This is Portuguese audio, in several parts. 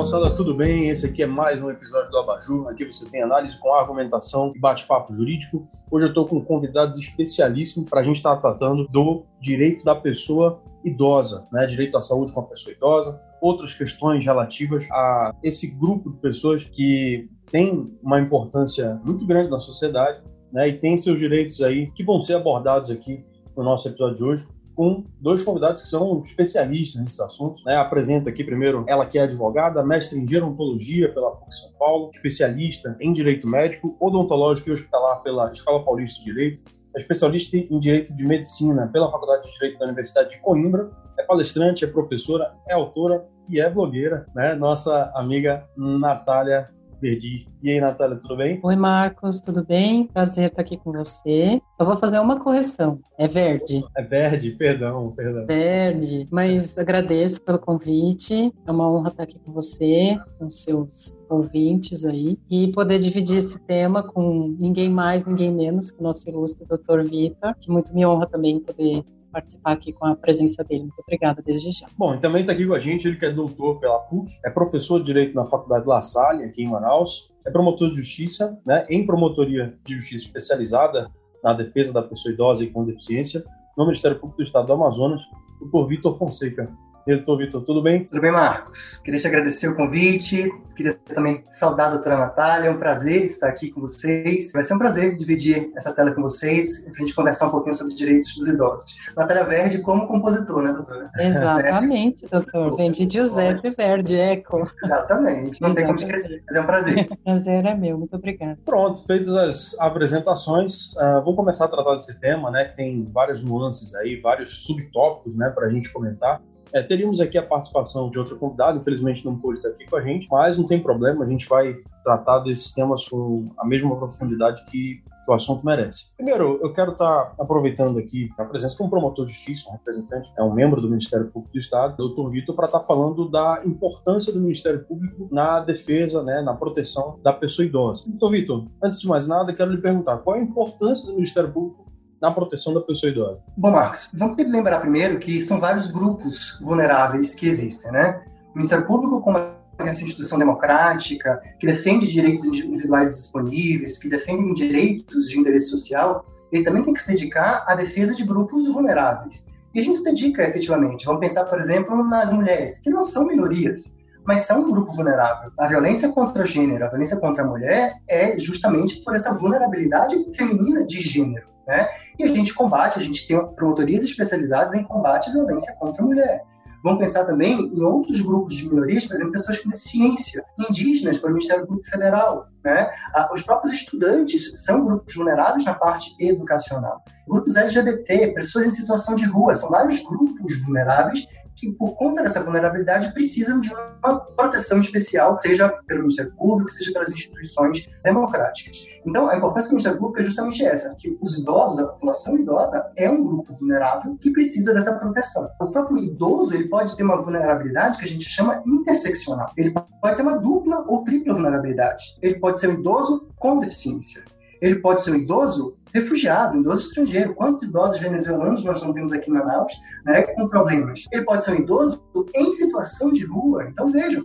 moçada, tudo bem? Esse aqui é mais um episódio do Abajur. Aqui você tem análise com argumentação e bate-papo jurídico. Hoje eu estou com convidados especialíssimos para a gente estar tá tratando do direito da pessoa idosa, né? Direito à saúde com a pessoa idosa, outras questões relativas a esse grupo de pessoas que tem uma importância muito grande na sociedade, né? E tem seus direitos aí que vão ser abordados aqui no nosso episódio de hoje com dois convidados que são especialistas nesses assuntos. Né? Apresento aqui primeiro ela que é advogada, mestre em gerontologia pela PUC São Paulo, especialista em direito médico, odontológico e hospitalar pela Escola Paulista de Direito, é especialista em direito de medicina pela Faculdade de Direito da Universidade de Coimbra, é palestrante, é professora, é autora e é blogueira, né? Nossa amiga Natália perdi. E aí, Natália, tudo bem? Oi, Marcos, tudo bem? Prazer estar aqui com você. Só vou fazer uma correção. É verde. É verde, perdão, perdão. Verde, mas agradeço pelo convite. É uma honra estar aqui com você, com seus ouvintes aí, e poder dividir esse tema com ninguém mais, ninguém menos que o nosso ilustre doutor Vita, que muito me honra também poder participar aqui com a presença dele. Muito obrigada desde já. Bom, e também está aqui com a gente, ele que é doutor pela PUC, é professor de Direito na Faculdade La Salle, aqui em Manaus, é promotor de justiça, né, em promotoria de justiça especializada na defesa da pessoa idosa e com deficiência, no Ministério Público do Estado do Amazonas, doutor Vitor Fonseca. Diretor Vitor, tudo bem? Tudo bem, Marcos. Queria te agradecer o convite, queria também saudar a doutora Natália, é um prazer estar aqui com vocês. Vai ser um prazer dividir essa tela com vocês, para a gente conversar um pouquinho sobre direitos dos idosos. Natália Verde como compositor, né, doutora? Exatamente, doutor. Vem de Giuseppe Verdi, eco. Exatamente. Não tem como esquecer, mas é um prazer. prazer é meu, muito obrigada. Pronto, feitas as apresentações, uh, vou começar a tratar desse tema, né, que tem várias nuances aí, vários subtópicos, né, para a gente comentar. É, teríamos aqui a participação de outro convidado, infelizmente não pôde estar aqui com a gente, mas não tem problema, a gente vai tratar desses temas com a mesma profundidade que, que o assunto merece. Primeiro, eu quero estar aproveitando aqui a presença de um promotor de justiça, um representante, é um membro do Ministério Público do Estado, doutor Vitor, para estar falando da importância do Ministério Público na defesa, né, na proteção da pessoa idosa. Doutor Vitor, antes de mais nada, quero lhe perguntar qual é a importância do Ministério Público na proteção da pessoa idosa? Bom, Marcos, vamos lembrar primeiro que são vários grupos vulneráveis que existem, né? O Ministério Público, como essa instituição democrática, que defende direitos individuais disponíveis, que defende direitos de interesse social, ele também tem que se dedicar à defesa de grupos vulneráveis. E a gente se dedica efetivamente. Vamos pensar, por exemplo, nas mulheres, que não são minorias, mas são um grupo vulnerável. A violência contra o gênero, a violência contra a mulher é justamente por essa vulnerabilidade feminina de gênero. Né? E a gente combate, a gente tem promotorias especializadas em combate à violência contra a mulher. Vamos pensar também em outros grupos de minorias, por exemplo, pessoas com deficiência, indígenas, para o Ministério Público Federal. Né? Os próprios estudantes são grupos vulneráveis na parte educacional. Grupos LGBT, pessoas em situação de rua, são vários grupos vulneráveis que, por conta dessa vulnerabilidade, precisam de uma proteção especial, seja pelo Ministério Público, seja pelas instituições democráticas. Então, a importância do Ministério Público é justamente essa, que os idosos, a população idosa, é um grupo vulnerável que precisa dessa proteção. O próprio idoso, ele pode ter uma vulnerabilidade que a gente chama interseccional. Ele pode ter uma dupla ou tripla vulnerabilidade. Ele pode ser um idoso com deficiência. Ele pode ser um idoso refugiado, idoso estrangeiro. Quantos idosos venezuelanos nós não temos aqui em Manaus né, com problemas? Ele pode ser um idoso em situação de rua. Então, vejam,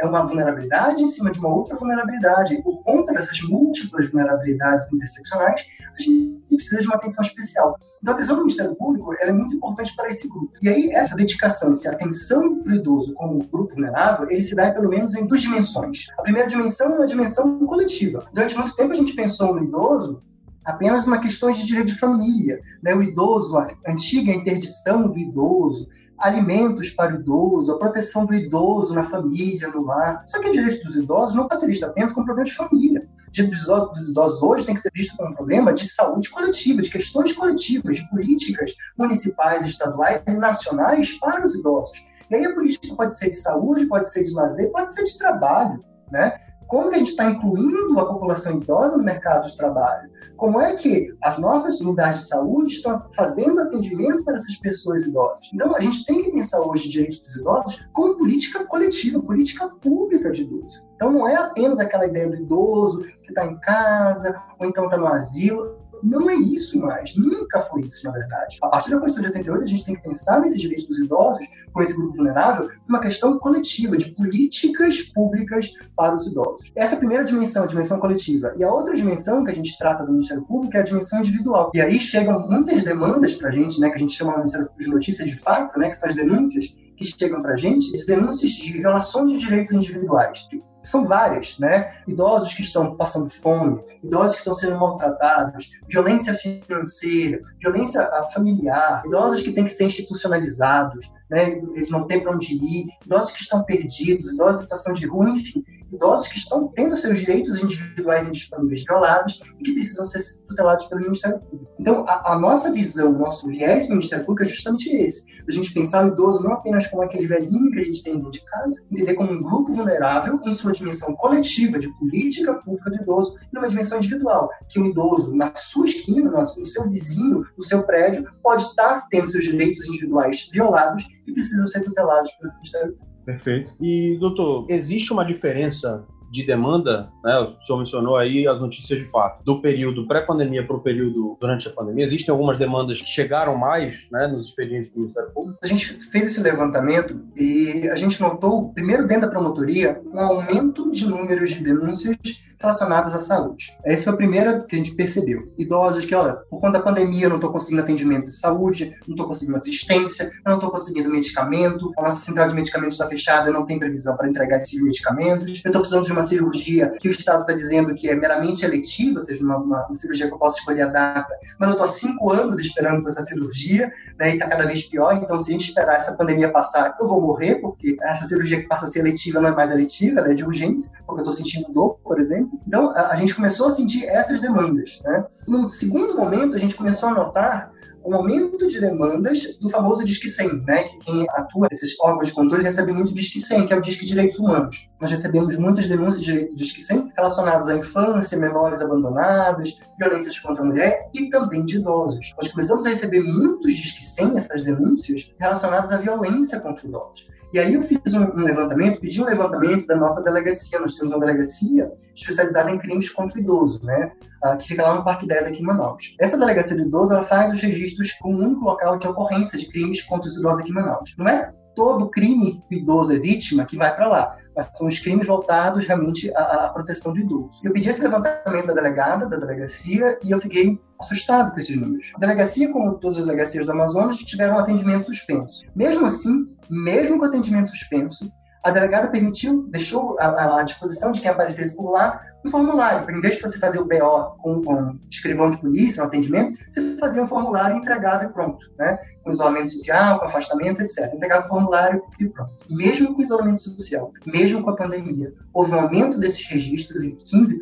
é uma vulnerabilidade em cima de uma outra vulnerabilidade. E por conta dessas múltiplas vulnerabilidades interseccionais, a gente precisa de uma atenção especial. Então, a atenção do Ministério Público é muito importante para esse grupo. E aí, essa dedicação, essa atenção para o idoso como grupo vulnerável, ele se dá pelo menos em duas dimensões. A primeira dimensão é uma dimensão coletiva. Durante muito tempo, a gente pensou no idoso apenas uma questão de direito de família. Né? O idoso, a antiga interdição do idoso, alimentos para o idoso, a proteção do idoso na família, no lar. Só que o direito dos idosos não pode ser visto apenas como problema de família. O direito dos idosos hoje tem que ser visto como um problema de saúde coletiva, de questões coletivas, de políticas municipais, estaduais e nacionais para os idosos. E aí a política pode ser de saúde, pode ser de lazer, pode ser de trabalho, né? Como que a gente está incluindo a população idosa no mercado de trabalho? Como é que as nossas unidades de saúde estão fazendo atendimento para essas pessoas idosas? Então, a gente tem que pensar hoje direitos dos idosos como política coletiva, política pública de idoso. Então, não é apenas aquela ideia do idoso que está em casa ou então está no asilo. Não é isso mais. Nunca foi isso, na verdade. A partir da Constituição de 88, a gente tem que pensar nesses direitos dos idosos, com esse grupo vulnerável, uma questão coletiva, de políticas públicas para os idosos. Essa é a primeira dimensão, a dimensão coletiva. E a outra dimensão que a gente trata do Ministério Público é a dimensão individual. E aí chegam muitas demandas para a gente, né, que a gente chama de notícias de fato, né, que são as denúncias que chegam para a gente, denúncias de violações de direitos individuais são várias, né? Idosos que estão passando fome, idosos que estão sendo maltratados, violência financeira, violência ah, familiar, idosos que têm que ser institucionalizados, né? Eles não têm para onde ir, idosos que estão perdidos, idosos em situação de rua, enfim, idosos que estão tendo seus direitos individuais indisponíveis violados e que precisam ser tutelados pelo Ministério Público. Então, a, a nossa visão, o nosso viés do Ministério Público é justamente esse: a gente pensar o idoso não apenas como aquele velhinho que a gente tem dentro de casa, entender como um grupo vulnerável em sua dimensão coletiva de política pública do idoso e numa dimensão individual, que o idoso, na sua esquina, no seu vizinho, no seu prédio, pode estar tendo seus direitos individuais violados e precisam ser tutelados pelo Ministério. Perfeito. E, doutor, existe uma diferença de demanda, né? O senhor mencionou aí as notícias de fato, do período pré-pandemia para o período durante a pandemia. Existem algumas demandas que chegaram mais né, nos expedientes do Ministério Público? A gente fez esse levantamento e a gente notou, primeiro dentro da promotoria, um aumento de números de denúncias relacionadas à saúde. Esse foi o primeiro que a gente percebeu. Idosos que, olha, por conta da pandemia eu não estou conseguindo atendimento de saúde, não estou conseguindo assistência, eu não estou conseguindo medicamento, a nossa central de medicamentos está fechada, não tem previsão para entregar esses medicamentos, eu estou precisando de uma cirurgia que o Estado está dizendo que é meramente eletiva, ou seja, uma, uma, uma, cirurgia que eu posso escolher a data, mas eu estou há cinco anos esperando por essa cirurgia, né, e está cada vez pior, então se a gente esperar essa pandemia passar, eu vou morrer, porque essa cirurgia que passa a ser eletiva não é mais eletiva, ela é de urgência, porque eu estou sentindo dor, por exemplo. Então, a, a gente começou a sentir essas demandas. Né? No segundo momento, a gente começou a notar um aumento de demandas do famoso Disque 100, né? que quem atua nesses órgãos de controle recebe muito Disque 100, que é o Disque Direitos Humanos. Nós recebemos muitas denúncias de Disque 100 relacionadas à infância, menores abandonados, violências contra a mulher e também de idosos. Nós começamos a receber muitos Disque 100, essas denúncias, relacionadas à violência contra idosos. E aí eu fiz um, levantamento, pedi um levantamento da nossa delegacia. Nós temos uma delegacia especializada em crimes contra o idoso, né? Uh, que fica lá no Parque 10 aqui em Manaus. Essa delegacia do idoso ela faz os registros com um único local de ocorrência de crimes contra os idosos aqui em Manaus. Não é todo crime que o idoso é vítima que vai para lá, mas são os crimes voltados realmente à, à, proteção do idoso. Eu pedi esse levantamento da delegada, da delegacia, e eu fiquei assustado com esses números. A delegacia, como todas as delegacias do Amazonas, tiveram atendimento suspenso. Mesmo assim, mesmo com atendimento suspenso, a delegada permitiu, deixou à, disposição de quem aparecesse por lá um formulário. Em vez de você fazer o BO com, com escrivão de polícia, um atendimento, você fazia um formulário entregava e pronto, né? Com isolamento social, com afastamento, etc. Entregava o formulário e pronto. Mesmo com isolamento social, mesmo com a pandemia, houve um aumento desses registros em 15%.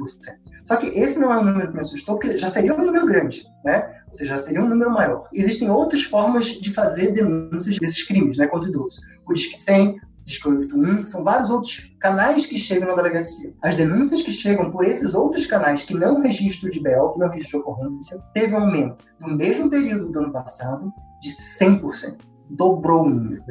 Só que esse não é um número que me assustou, porque já seria um número grande, né? Ou seja, já seria um número maior. Existem outras formas de fazer denúncias desses crimes, né, contra idosos. O Disque 100, Disque 81, são vários outros canais que chegam na delegacia. As denúncias que chegam por esses outros canais que não registram de BEL, que não registram ocorrência, teve um aumento no mesmo período do ano passado de 100% dobrou o número.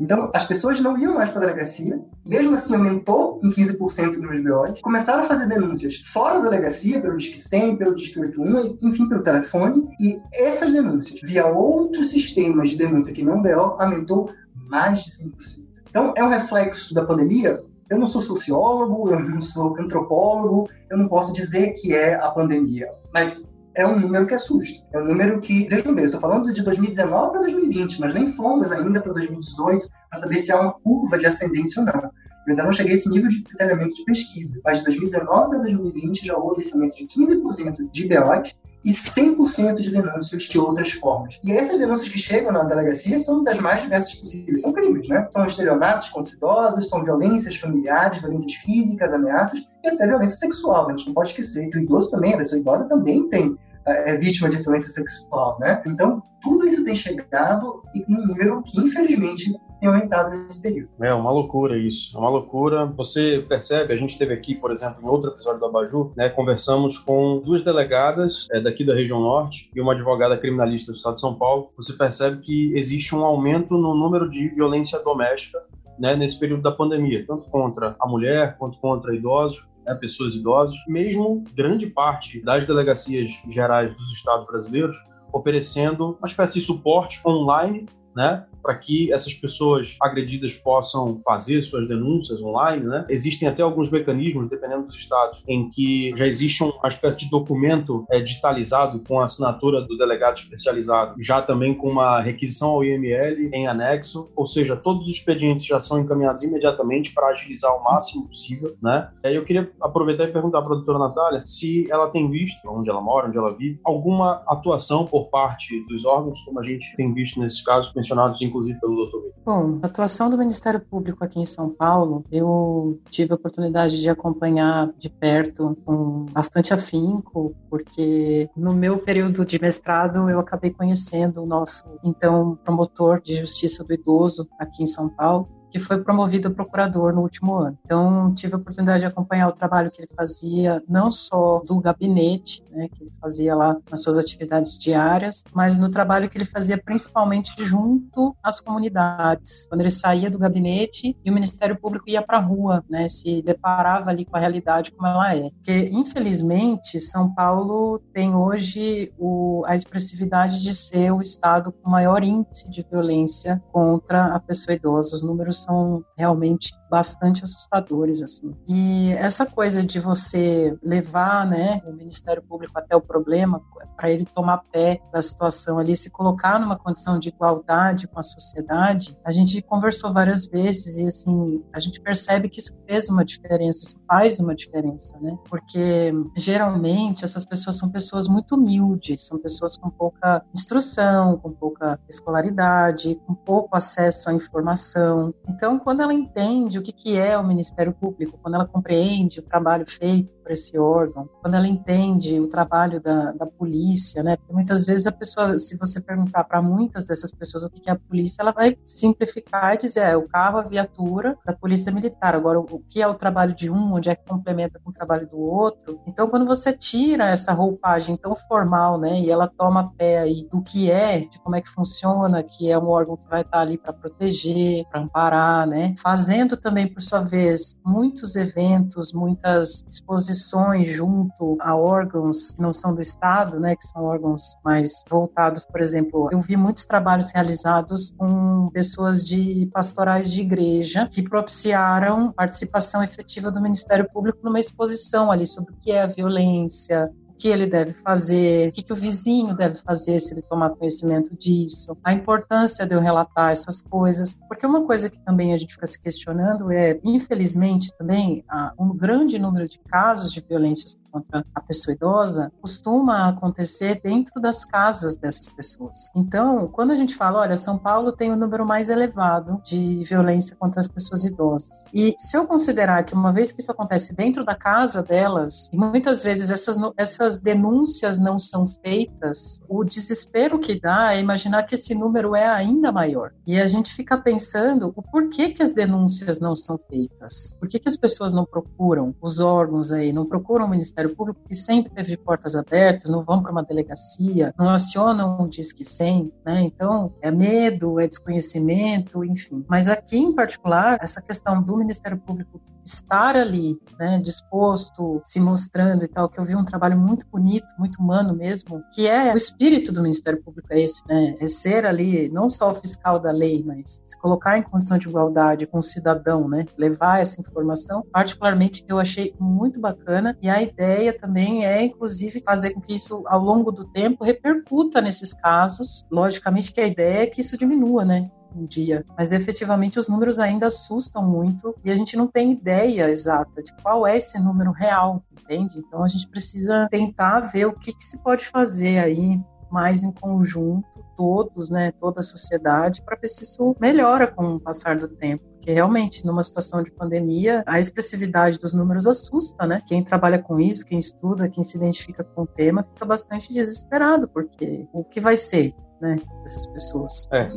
Então, as pessoas não iam mais para a delegacia, mesmo assim aumentou em 15% nos BOs, começaram a fazer denúncias fora da delegacia, pelo Disque 100, pelo Disque 81, enfim, pelo telefone, e essas denúncias, via outros sistemas de denúncia que não BO, aumentou mais de 5%. Então, é um reflexo da pandemia. Eu não sou sociólogo, eu não sou antropólogo, eu não posso dizer que é a pandemia, mas é um número que assusta. É um número que, veja bem, eu estou falando de 2019 para 2020, nós nem fomos ainda para 2018 para saber se há uma curva de ascendência ou não. Eu ainda não cheguei a esse nível de detalhamento de pesquisa, mas de 2019 para 2020 já houve esse aumento de 15% de IBOs e 100% de denúncias de outras formas. E essas denúncias que chegam na delegacia são das mais diversas possíveis. São crimes, né? São estelionatos contra idosos, são violências familiares, violências físicas, ameaças e até violência sexual. A gente não pode esquecer que o idoso também, a pessoa idosa também tem é, é vítima de violência sexual, né? Então, tudo isso tem chegado e um número que, infelizmente, tem aumentado nesse período. É uma loucura isso, é uma loucura. Você percebe, a gente teve aqui, por exemplo, em outro episódio do Abaju, né, conversamos com duas delegadas é, daqui da região norte e uma advogada criminalista do estado de São Paulo. Você percebe que existe um aumento no número de violência doméstica né, nesse período da pandemia, tanto contra a mulher quanto contra idosos né, pessoas idosas, mesmo grande parte das delegacias gerais dos estados brasileiros oferecendo uma espécie de suporte online né, para que essas pessoas agredidas possam fazer suas denúncias online, né? Existem até alguns mecanismos, dependendo dos estados, em que já existe uma espécie de documento é, digitalizado com a assinatura do delegado especializado, já também com uma requisição ao IML em anexo, ou seja, todos os expedientes já são encaminhados imediatamente para agilizar o máximo possível, né? E eu queria aproveitar e perguntar para a doutora Natália se ela tem visto, onde ela mora, onde ela vive, alguma atuação por parte dos órgãos, como a gente tem visto nesses casos mencionados, inclusive pelo Bom, a atuação do Ministério Público aqui em São Paulo, eu tive a oportunidade de acompanhar de perto com bastante afinco, porque no meu período de mestrado eu acabei conhecendo o nosso então promotor de justiça do idoso aqui em São Paulo, que foi promovido a procurador no último ano. Então, tive a oportunidade de acompanhar o trabalho que ele fazia, não só do gabinete, né, que ele fazia lá nas suas atividades diárias, mas no trabalho que ele fazia principalmente junto às comunidades. Quando ele saía do gabinete e o Ministério Público ia para a rua, né, se deparava ali com a realidade como ela é. Porque, infelizmente, São Paulo tem hoje o, a expressividade de ser o estado com maior índice de violência contra a pessoa idosa. Os números são realmente bastante assustadores assim. E essa coisa de você levar, né, o Ministério Público até o problema para ele tomar pé da situação ali, se colocar numa condição de igualdade com a sociedade, a gente conversou várias vezes e assim, a gente percebe que isso fez uma diferença, isso faz uma diferença, né? Porque geralmente essas pessoas são pessoas muito humildes, são pessoas com pouca instrução, com pouca escolaridade, com pouco acesso à informação. Então, quando ela entende o que, que é o Ministério Público, quando ela compreende o trabalho feito por esse órgão, quando ela entende o trabalho da, da polícia, né? Porque muitas vezes a pessoa, se você perguntar para muitas dessas pessoas o que, que é a polícia, ela vai simplificar e dizer, é o carro, a viatura da polícia militar. Agora, o que é o trabalho de um, onde é que complementa com o trabalho do outro? Então, quando você tira essa roupagem tão formal, né? E ela toma pé aí do que é, de como é que funciona, que é um órgão que vai estar ali para proteger, para amparar, né? Fazendo também, por sua vez, muitos eventos, muitas exposições junto a órgãos que não são do Estado, né, que são órgãos mais voltados, por exemplo, eu vi muitos trabalhos realizados com pessoas de pastorais de igreja que propiciaram participação efetiva do Ministério Público numa exposição ali sobre o que é a violência, que ele deve fazer, o que, que o vizinho deve fazer se ele tomar conhecimento disso, a importância de eu relatar essas coisas, porque uma coisa que também a gente fica se questionando é, infelizmente também, um grande número de casos de violências contra a pessoa idosa costuma acontecer dentro das casas dessas pessoas. Então, quando a gente fala, olha, São Paulo tem o número mais elevado de violência contra as pessoas idosas, e se eu considerar que uma vez que isso acontece dentro da casa delas, e muitas vezes essas, essas essas denúncias não são feitas, o desespero que dá é imaginar que esse número é ainda maior. E a gente fica pensando o porquê que as denúncias não são feitas. Por que, que as pessoas não procuram os órgãos aí, não procuram o Ministério Público, que sempre teve portas abertas, não vão para uma delegacia, não acionam um Disque 100, né? Então, é medo, é desconhecimento, enfim. Mas aqui, em particular, essa questão do Ministério Público estar ali, né, disposto, se mostrando e tal, que eu vi um trabalho muito bonito, muito humano mesmo, que é o espírito do Ministério Público é esse, né, é ser ali não só o fiscal da lei, mas se colocar em condição de igualdade com o cidadão, né, levar essa informação, particularmente eu achei muito bacana e a ideia também é, inclusive, fazer com que isso, ao longo do tempo, repercuta nesses casos, logicamente que a ideia é que isso diminua, né, um dia. Mas efetivamente os números ainda assustam muito e a gente não tem ideia exata de qual é esse número real, entende? Então a gente precisa tentar ver o que, que se pode fazer aí mais em conjunto, todos, né, toda a sociedade, para ver se isso melhora com o passar do tempo. Porque realmente, numa situação de pandemia, a expressividade dos números assusta, né? Quem trabalha com isso, quem estuda, quem se identifica com o tema, fica bastante desesperado, porque o que vai ser, né, dessas pessoas? É.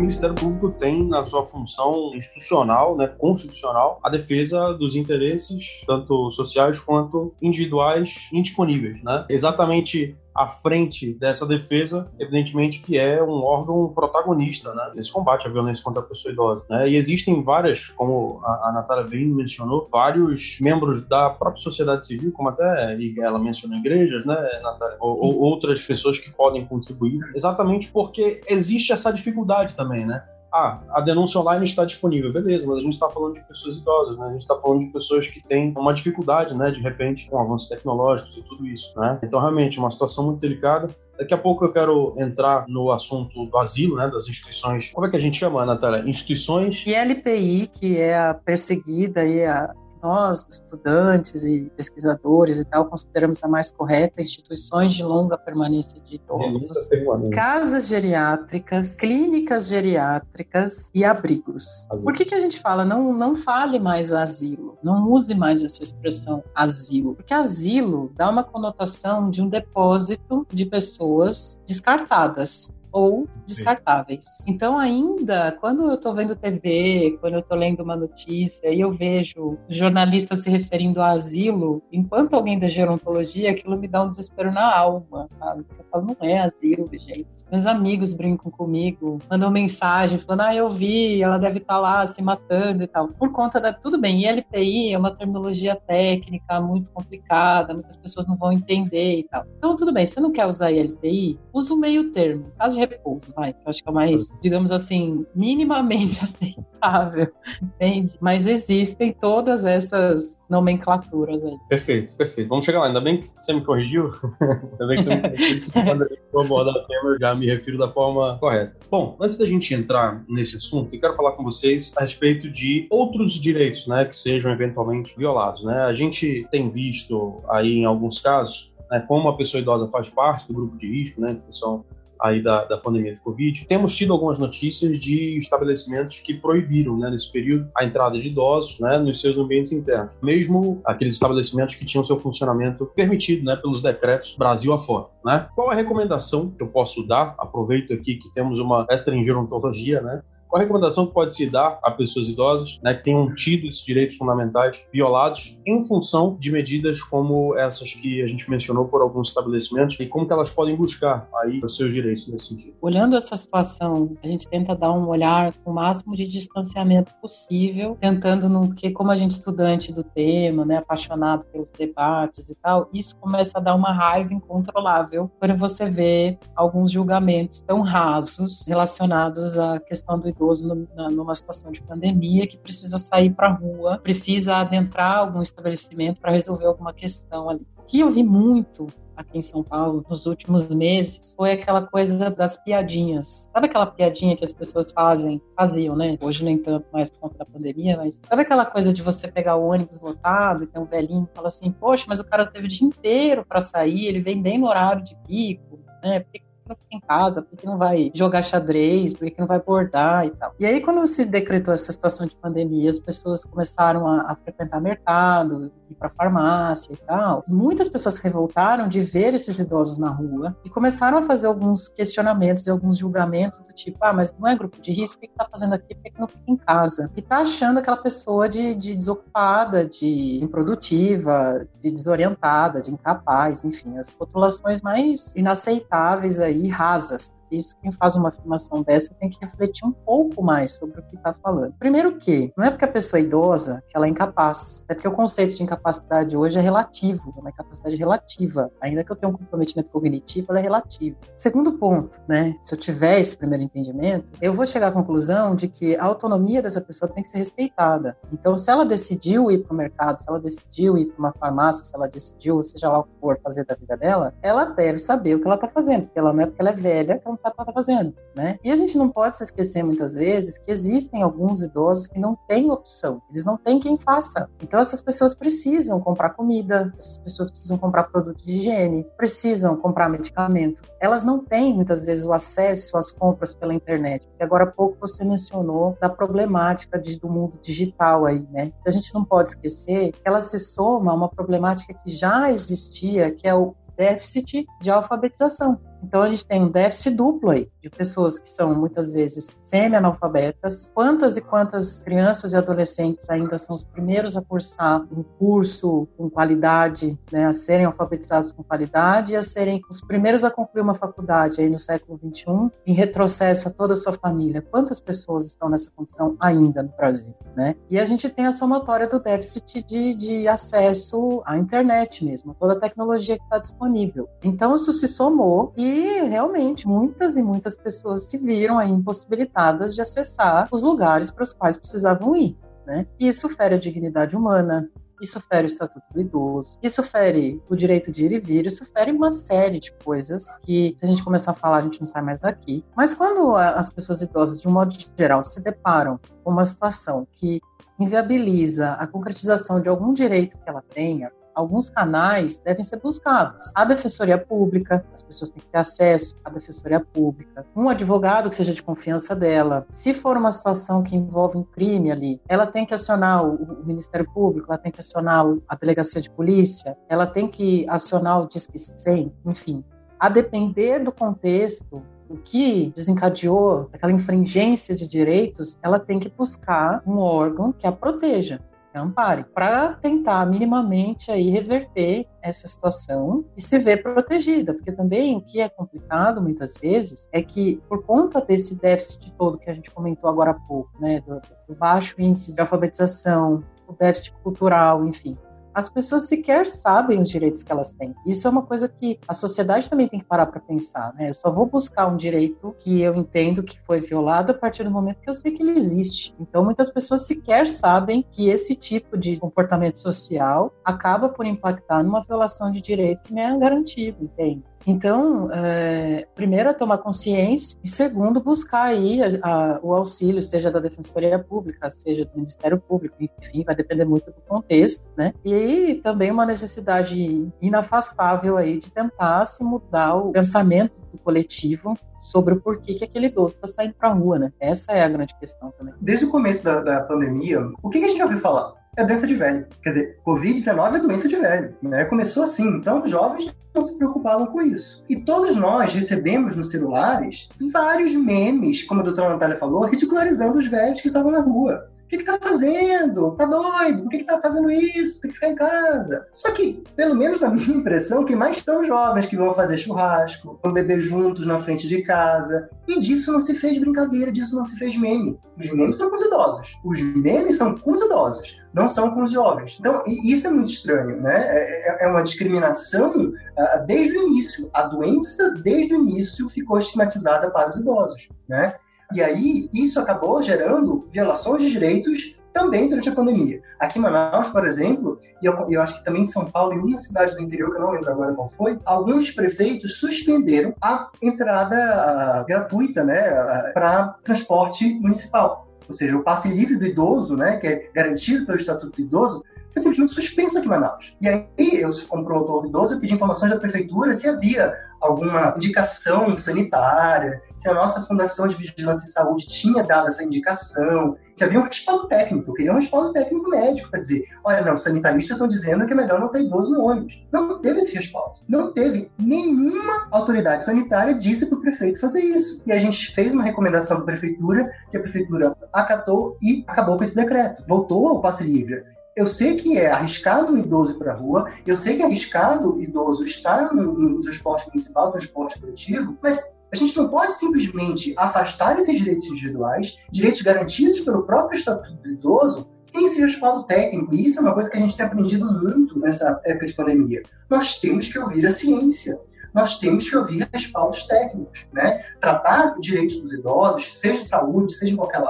Ministério Público tem na sua função institucional, né, constitucional, a defesa dos interesses tanto sociais quanto individuais indisponíveis, né? Exatamente à frente dessa defesa, evidentemente que é um órgão protagonista, né, nesse combate à violência contra a pessoa idosa, né? E existem várias, como a, a Natália bem mencionou, vários membros da própria sociedade civil, como até ela mencionou igrejas, né, Natália, ou, ou outras pessoas que podem contribuir, exatamente porque existe essa dificuldade também, né? Ah, a denúncia online está disponível, beleza, mas a gente está falando de pessoas idosas, né? A gente está falando de pessoas que têm uma dificuldade, né, de repente, com avanços tecnológicos e tudo isso, né? Então, realmente, é uma situação muito delicada. Daqui a pouco eu quero entrar no assunto do asilo, né, das instituições. Como é que a gente chama, Natália? Instituições. E LPI, que é a perseguida e a nós, estudantes e pesquisadores e tal, consideramos a mais correta instituições de longa permanência de idosos, casas geriátricas, clínicas geriátricas e abrigos. Por que, que a gente fala não, não fale mais asilo, não use mais essa expressão asilo? Porque asilo dá uma conotação de um depósito de pessoas descartadas ou descartáveis. Então, ainda, quando eu estou vendo TV, quando eu estou lendo uma notícia e eu vejo jornalistas se referindo a asilo, enquanto alguém da gerontologia, aquilo me dá um desespero na alma, sabe? Porque eu falo, não é asilo, gente. Meus amigos brincam comigo, mandam mensagem falando, ah, eu vi, ela deve estar tá lá se matando e tal. Por conta da. Tudo bem, ILPI é uma terminologia técnica muito complicada, muitas pessoas não vão entender e tal. Então, tudo bem, você não quer usar ILPI? Usa o meio termo. Caso repouso, vai. Eu acho que é mais, digamos assim, minimamente aceitável, entende? Mas existem todas essas nomenclaturas aí. Perfeito, perfeito. Vamos chegar lá. Ainda bem que você me corrigiu. Ainda bem que você me corrigiu. Quando eu vou abordar o tema, eu já me refiro da forma correta. Bom, antes da gente entrar nesse assunto, eu quero falar com vocês a respeito de outros direitos, né, que sejam eventualmente violados, né? A gente tem visto aí em alguns casos né, como a pessoa idosa faz parte do grupo de risco, né, em função aí da, da pandemia de Covid, temos tido algumas notícias de estabelecimentos que proibiram, né, nesse período, a entrada de idosos, né, nos seus ambientes internos. Mesmo aqueles estabelecimentos que tinham seu funcionamento permitido, né, pelos decretos Brasil afora, né? Qual a recomendação que eu posso dar? Aproveito aqui que temos uma extra em gerontologia, né? Qual a recomendação que pode se dar a pessoas idosas né, que tenham tido esses direitos fundamentais violados em função de medidas como essas que a gente mencionou por alguns estabelecimentos e como que elas podem buscar aí os seus direitos nesse sentido? Olhando essa situação, a gente tenta dar um olhar com o máximo de distanciamento possível, tentando no que como a gente estudante do tema, né, apaixonado pelos debates e tal, isso começa a dar uma raiva incontrolável quando você vê alguns julgamentos tão rasos relacionados à questão do idoso numa situação de pandemia que precisa sair para a rua, precisa adentrar algum estabelecimento para resolver alguma questão ali. O que eu vi muito aqui em São Paulo nos últimos meses foi aquela coisa das piadinhas. Sabe aquela piadinha que as pessoas fazem, faziam, né? Hoje nem tanto mais por conta da pandemia, mas sabe aquela coisa de você pegar o ônibus lotado e tem um velhinho que fala assim: "Poxa, mas o cara teve o dia inteiro para sair, ele vem bem no horário de pico, né? Não fica em casa? Por que não vai jogar xadrez? Por que não vai bordar e tal? E aí, quando se decretou essa situação de pandemia, as pessoas começaram a, a frequentar mercado, ir para farmácia e tal. Muitas pessoas se revoltaram de ver esses idosos na rua e começaram a fazer alguns questionamentos e alguns julgamentos do tipo, ah, mas não é grupo de risco, o que está fazendo aqui? Por que não fica em casa? E tá achando aquela pessoa de, de desocupada, de improdutiva, de desorientada, de incapaz, enfim, as rotulações mais inaceitáveis aí, rasas isso, quem faz uma afirmação dessa tem que refletir um pouco mais sobre o que está falando. Primeiro que, não é porque a pessoa é idosa que ela é incapaz, é porque o conceito de incapacidade hoje é relativo, é uma incapacidade relativa. Ainda que eu tenha um comprometimento cognitivo, ela é relativa. Segundo ponto, né, se eu tiver esse primeiro entendimento, eu vou chegar à conclusão de que a autonomia dessa pessoa tem que ser respeitada. Então, se ela decidiu ir para o mercado, se ela decidiu ir para uma farmácia, se ela decidiu, seja lá o que for, fazer da vida dela, ela deve saber o que ela está fazendo, porque ela não é porque ela é velha que ela sabe o que está fazendo, né? E a gente não pode se esquecer muitas vezes que existem alguns idosos que não têm opção, eles não têm quem faça. Então essas pessoas precisam comprar comida, essas pessoas precisam comprar produto de higiene, precisam comprar medicamento. Elas não têm muitas vezes o acesso às compras pela internet. E agora há pouco você mencionou da problemática de, do mundo digital aí, né? A gente não pode esquecer que ela se soma a uma problemática que já existia, que é o déficit de alfabetização. Então a gente tem um déficit duplo aí de pessoas que são muitas vezes semi-analfabetas. Quantas e quantas crianças e adolescentes ainda são os primeiros a cursar um curso com qualidade, né, a serem alfabetizados com qualidade e a serem os primeiros a concluir uma faculdade aí no século 21 em retrocesso a toda a sua família. Quantas pessoas estão nessa condição ainda no Brasil, né? E a gente tem a somatória do déficit de, de acesso à internet mesmo, toda a tecnologia que está disponível. Então isso se somou e realmente muitas e muitas pessoas se viram aí impossibilitadas de acessar os lugares para os quais precisavam ir. Né? E isso fere a dignidade humana, isso fere o Estatuto do Idoso, isso fere o direito de ir e vir, isso fere uma série de coisas que, se a gente começar a falar, a gente não sai mais daqui. Mas quando as pessoas idosas, de um modo geral, se deparam com uma situação que inviabiliza a concretização de algum direito que ela tenha, alguns canais devem ser buscados. A Defensoria Pública, as pessoas têm que ter acesso à Defensoria Pública, um advogado que seja de confiança dela. Se for uma situação que envolve um crime ali, ela tem que acionar o, Ministério Público, ela tem que acionar a Delegacia de Polícia, ela tem que acionar o Disque 100, enfim. A depender do contexto, o que desencadeou aquela infringência de direitos, ela tem que buscar um órgão que a proteja ampare, para tentar minimamente aí reverter essa situação e se ver protegida, porque também o que é complicado muitas vezes é que por conta desse déficit todo que a gente comentou agora há pouco, né, do, do baixo índice de alfabetização, o déficit cultural, enfim, as pessoas sequer sabem os direitos que elas têm. Isso é uma coisa que a sociedade também tem que parar para pensar, né? Eu só vou buscar um direito que eu entendo que foi violado a partir do momento que eu sei que ele existe. Então, muitas pessoas sequer sabem que esse tipo de comportamento social acaba por impactar numa violação de direito que me é garantido, entende? Então, é, primeiro é tomar consciência e segundo buscar aí a, a, o auxílio, seja da Defensoria Pública, seja do Ministério Público, enfim, vai depender muito do contexto, né? E também uma necessidade inafastável aí de tentar se mudar o pensamento do coletivo sobre o porquê que aquele idoso está saindo para a rua, né? Essa é a grande questão também. Desde o começo da, da pandemia, o que, que a gente ouviu falar? É doença de velho. Quer dizer, Covid-19 é doença de velho. Né? Começou assim, então os jovens não se preocupavam com isso. E todos nós recebemos nos celulares vários memes, como a doutora Natália falou, ridicularizando os velhos que estavam na rua que, que tá fazendo? Tá doido? Por que, que tá fazendo isso? Tem que ficar em casa. Só que, pelo menos na minha impressão, quem mais são jovens que vão fazer churrasco, vão beber juntos na frente de casa. E disso não se fez brincadeira, disso não se fez meme. Os memes são com os idosos. Os memes são com os idosos, não são com os jovens. Então, isso é muito estranho, né? É, é, é uma discriminação uh, desde o início. A doença, desde o início, ficou estigmatizada para os idosos, né? E aí, isso acabou gerando violações de direitos também durante a pandemia. Aqui em Manaus, por exemplo, e eu, eu, acho que também em São Paulo, em uma cidade do interior, que eu não lembro agora qual foi, alguns prefeitos suspenderam a entrada gratuita né, para transporte municipal. Ou seja, o passe livre do idoso, né, que é garantido pelo Estatuto do Idoso, foi simplesmente suspenso aqui em Manaus. E aí, eu, como promotor idoso, eu pedi informações da prefeitura se havia alguma indicação sanitária, se a nossa Fundação de Vigilância e Saúde tinha dado essa indicação, se havia um respaldo técnico, queria um respaldo técnico médico para dizer, olha, não, os sanitaristas estão dizendo que é melhor não ter idoso no ônibus. Não teve esse respaldo. Não teve nenhuma autoridade sanitária disse para o prefeito fazer isso. E a gente fez uma recomendação para a prefeitura, que a prefeitura acatou e acabou com esse decreto. Voltou ao passe livre eu sei que é arriscado o idoso ir para a rua, eu sei que é arriscado o idoso estar no, no transporte municipal, transporte coletivo, mas a gente não pode simplesmente afastar esses direitos individuais, direitos garantidos pelo próprio Estatuto do Idoso, sem esse respaldo técnico. E isso é uma coisa que a gente tem aprendido muito nessa época de pandemia. Nós temos que ouvir a ciência nós temos que ouvir respaldos técnicos, né? Tratar direitos dos idosos, seja saúde, seja em qualquer,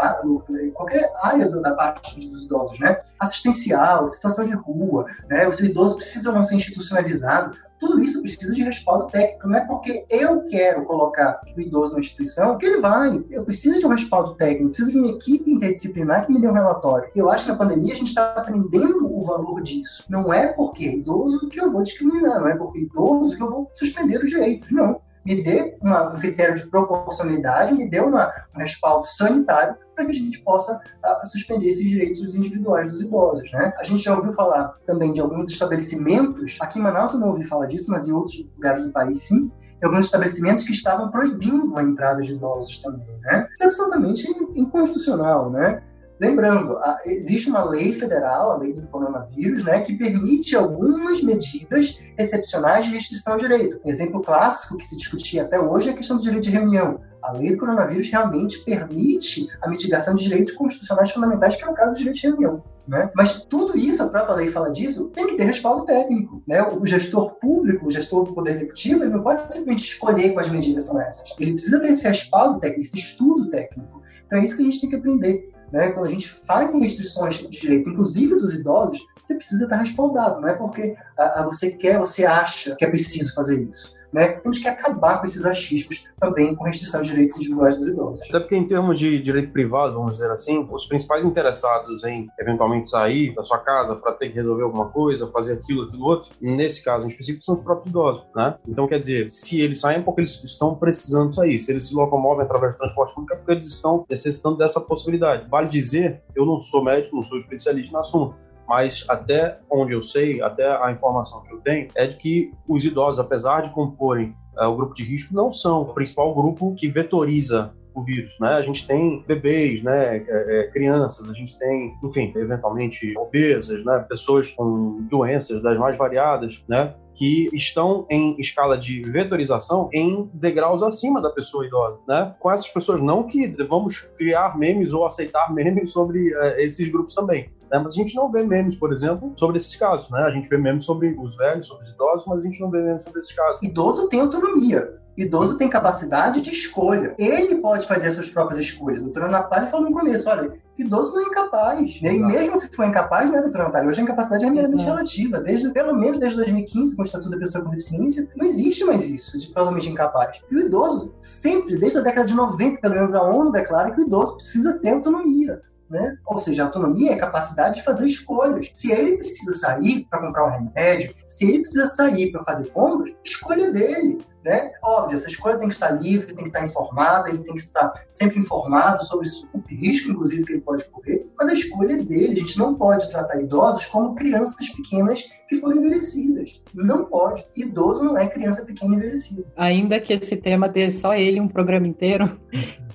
em qualquer área da parte dos idosos, né? Assistencial, situação de rua, né? O seu idoso precisa não ser institucionalizado. Tudo isso precisa de respaldo técnico. Não é porque eu quero colocar o idoso na instituição que ele vai. Eu preciso de um respaldo técnico, preciso de uma equipe interdisciplinar que me dê um relatório. Eu acho que na pandemia a gente está aprendendo o valor disso. Não é porque é idoso que eu vou discriminar, não é porque é idoso que eu vou suspender os direitos. Não me dê uma, um critério de proporcionalidade, me dê uma, um respaldo sanitário para que a gente possa uh, suspender esses direitos individuais dos idosos. Né? A gente já ouviu falar também de alguns estabelecimentos, aqui em Manaus eu não ouvi falar disso, mas em outros lugares do país sim, alguns estabelecimentos que estavam proibindo a entrada de idosos também, né? Isso é absolutamente inconstitucional, né? Lembrando, existe uma lei federal, a lei do coronavírus, né, que permite algumas medidas excepcionais de restrição de direito. Um exemplo clássico que se discutia até hoje é a questão do direito de reunião. A lei do coronavírus realmente permite a mitigação de direitos constitucionais fundamentais, que é o caso do direito de reunião. Né? Mas tudo isso, a própria lei fala disso, tem que ter respaldo técnico. Né? O gestor público, o gestor do Poder Executivo, ele não pode simplesmente escolher quais medidas são essas. Ele precisa ter esse respaldo técnico, esse estudo técnico. Então é isso que a gente tem que aprender. Né? Quando a gente faz restrições de direitos, inclusive dos idosos, você precisa estar respaldado, não é porque a, a você quer, você acha que é preciso fazer isso. Né? Temos que acabar com esses achismos também com restrição de direitos individuais dos idosos. Até porque, em termos de direito privado, vamos dizer assim, os principais interessados em eventualmente sair da sua casa para ter que resolver alguma coisa, fazer aquilo, aquilo outro, nesse caso em específico, são os próprios idosos. Né? Então, quer dizer, se eles saem é porque eles estão precisando sair. Se eles se locomovem através do transporte público, é porque eles estão necessitando dessa possibilidade. Vale dizer, eu não sou médico, não sou especialista no assunto, mas até onde eu sei, até a informação que eu tenho, é de que os idosos, apesar de comporem é, o grupo de risco, não são o principal grupo que vetoriza o vírus, né? A gente tem bebês, né, é, é, crianças, a gente tem, enfim, eventualmente obesas, né, pessoas com doenças das mais variadas, né, que estão em escala de vetorização em degraus acima da pessoa idosa, né? Com essas pessoas não que vamos criar memes ou aceitar memes sobre uh, esses grupos também. Né? Mas a gente não vê memes, por exemplo, sobre esses casos, né? A gente vê memes sobre os velhos, sobre os idosos, mas a gente não vê memes sobre esses casos. Idoso tem autonomia. Idoso tem capacidade de escolha. Ele pode fazer as suas próprias escolhas. A doutora Natália falou no começo, olha, idoso não é incapaz. Né? E mesmo se for incapaz, né, doutora Natália? Hoje a incapacidade é meramente relativa. Desde, pelo menos desde 2015, com o Estatuto da Pessoa com Deficiência, não existe mais isso, de totalmente incapaz. E o idoso, sempre, desde a década de 90, pelo menos a ONU declara que o idoso precisa ter autonomia. Né? Ou seja, autonomia é a capacidade de fazer escolhas. Se ele precisa sair para comprar um remédio, se ele precisa sair para fazer compras, escolha dele. Né? Óbvio, essa escolha tem que estar livre, tem que estar informada, ele tem que estar sempre informado sobre o risco, inclusive, que ele pode correr, mas a escolha é dele. A gente não pode tratar idosos como crianças pequenas que foram envelhecidas. Não pode. Idoso não é criança pequena envelhecida. Ainda que esse tema dê só ele um programa inteiro,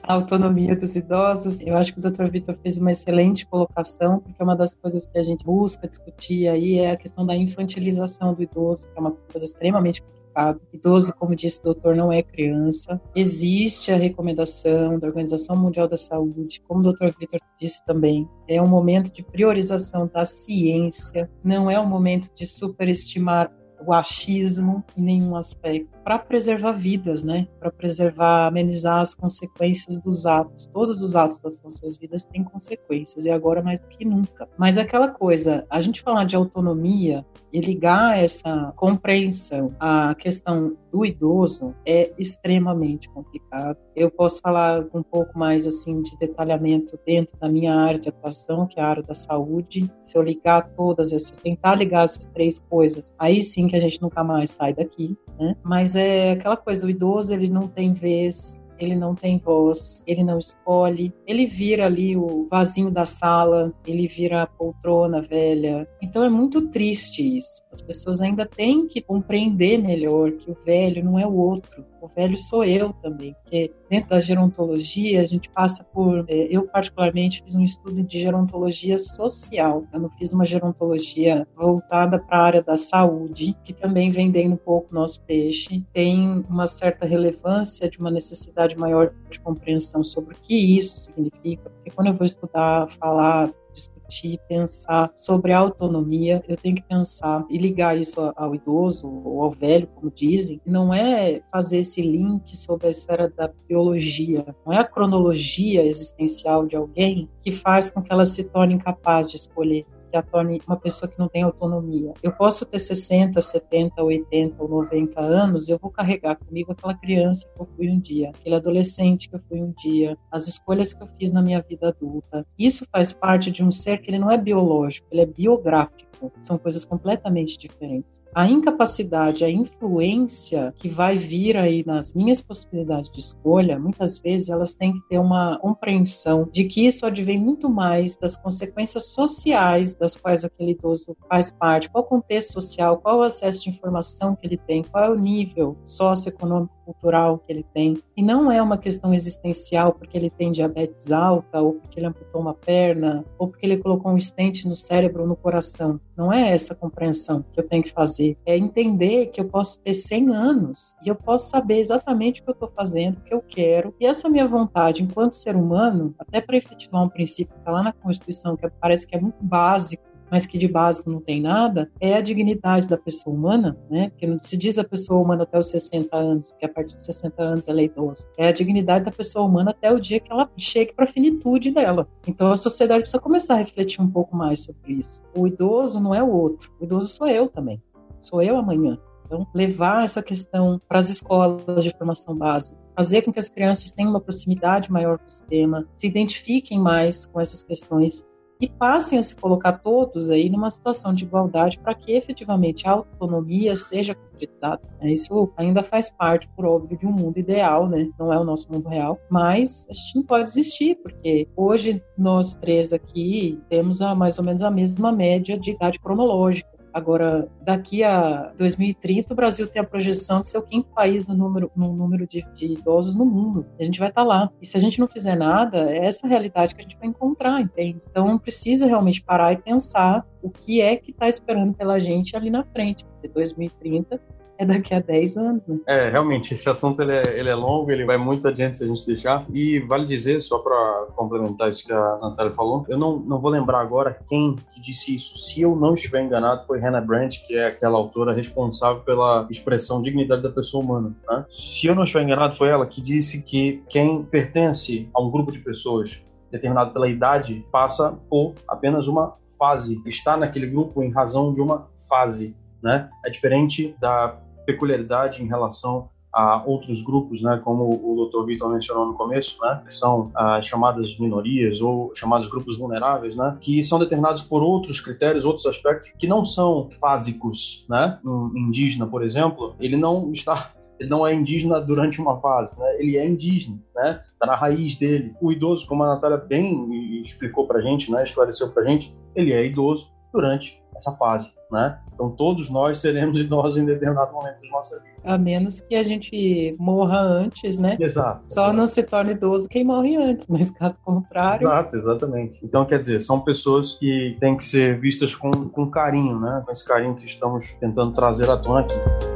a autonomia dos idosos, eu acho que o Dr. Vitor fez uma excelente colocação, porque uma das coisas que a gente busca discutir aí é a questão da infantilização do idoso, que é uma coisa extremamente complicado. Idoso, como disse o doutor, não é criança. Existe a recomendação da Organização Mundial da Saúde, como o doutor Vitor disse também, é um momento de priorização da ciência, não é um momento de superestimar o achismo em nenhum aspecto, para preservar vidas, né? Para preservar, amenizar as consequências dos atos. Todos os atos das nossas vidas têm consequências e agora mais do que nunca. Mas aquela coisa, a gente falar de autonomia e ligar essa compreensão à questão do idoso é extremamente complicado. Eu posso falar um pouco mais assim de detalhamento dentro da minha área de atuação, que é a área da saúde. Se eu ligar todas essas, tentar ligar essas três coisas, aí sim que a gente nunca mais sai daqui, né? Mas é aquela coisa, o idoso ele não tem vez, ele não tem voz, ele não escolhe, ele vira ali o vasinho da sala, ele vira a poltrona velha. Então é muito triste isso. As pessoas ainda têm que compreender melhor que o velho não é o outro, o velho sou eu também, porque dentro da gerontologia a gente passa por, é, eu particularmente fiz um estudo de gerontologia social, eu não fiz uma gerontologia voltada para a área da saúde, que também vendendo um pouco nosso peixe, tem uma certa relevância de uma necessidade maior de compreensão sobre o que isso significa, porque quando eu vou estudar, falar discutir, pensar sobre a autonomia, eu tenho que pensar e ligar isso ao idoso ou ao velho, como dizem, não é fazer esse link sobre a esfera da biologia, não é a cronologia existencial de alguém que faz com que ela se torne incapaz de escolher que a torne uma pessoa que não tem autonomia. Eu posso ter 60, 70, 80 ou 90 anos, eu vou carregar comigo aquela criança que eu fui um dia, aquele adolescente que eu fui um dia, as escolhas que eu fiz na minha vida adulta. Isso faz parte de um ser que ele não é biológico, ele é biográfico. São coisas completamente diferentes. A incapacidade, a influência que vai vir aí nas minhas possibilidades de escolha, muitas vezes elas têm que ter uma compreensão de que isso advém muito mais das consequências sociais das quais aquele idoso faz parte, qual o contexto social, qual o acesso de informação que ele tem, qual é o nível socioeconômico cultural que ele tem. E não é uma questão existencial porque ele tem diabetes alta, ou porque ele amputou uma perna, ou porque ele colocou um estente no cérebro ou no coração. Não é essa compreensão que eu tenho que fazer. É entender que eu posso ter 100 anos e eu posso saber exatamente o que eu estou fazendo, o que eu quero. E essa minha vontade, enquanto ser humano, até para efetivar um princípio que está lá na Constituição, que parece que é muito básico, mas que de básico não tem nada, é a dignidade da pessoa humana, né? Porque não se diz a pessoa humana até os 60 anos, porque a partir de 60 anos ela é idosa. É a dignidade da pessoa humana até o dia que ela chegue para a finitude dela. Então a sociedade precisa começar a refletir um pouco mais sobre isso. O idoso não é o outro, o idoso sou eu também. Sou eu amanhã. Então, levar essa questão para as escolas de formação básica, fazer com que as crianças tenham uma proximidade maior com o sistema, se identifiquem mais com essas questões e passem a se colocar todos aí numa situação de igualdade para que efetivamente a autonomia seja concretizada. Né? Isso ainda faz parte, por óbvio, de um mundo ideal, né? Não é o nosso mundo real, mas a gente não pode desistir, porque hoje nós três aqui temos a, mais ou menos a mesma média de idade cronológica. Agora, daqui a 2030, o Brasil tem a projeção de ser o quinto país no número, no número de, de idosos no mundo. A gente vai estar tá lá. E se a gente não fizer nada, é essa realidade que a gente vai encontrar, entende? Então, precisa realmente parar e pensar o que é que está esperando pela gente ali na frente. Porque 2030 é daqui a 10 anos, né? É, realmente, esse assunto ele é, ele é longo, ele vai muito adiante se a gente deixar. E vale dizer, só para complementar isso que a Natália falou, eu não, não vou lembrar agora quem que disse isso. Se eu não estiver enganado, foi Hannah Brandt, que é aquela autora responsável pela expressão dignidade da pessoa humana. Né? Se eu não estiver enganado, foi ela que disse que quem pertence a um grupo de pessoas determinado pela idade passa por apenas uma fase. Está naquele grupo em razão de uma fase. Né? É diferente da peculiaridade em relação a outros grupos, né, como o Dr. Vitor mencionou no começo, né, que são as ah, chamadas minorias ou chamados grupos vulneráveis, né, que são determinados por outros critérios, outros aspectos que não são fásicos, né. Um indígena, por exemplo, ele não está ele não é indígena durante uma fase, né? Ele é indígena, né? Tá na raiz dele. O idoso, como a Natália bem explicou pra gente, né? Esclareceu pra gente, ele é idoso durante essa fase, né? Então todos nós seremos idosos em determinado momento da nossa vida. A menos que a gente morra antes, né? Exato. Só não se torna idoso quem morre antes, mas caso contrário. Exato, exatamente. Então, quer dizer, são pessoas que têm que ser vistas com, com carinho, né? Com esse carinho que estamos tentando trazer à tona aqui.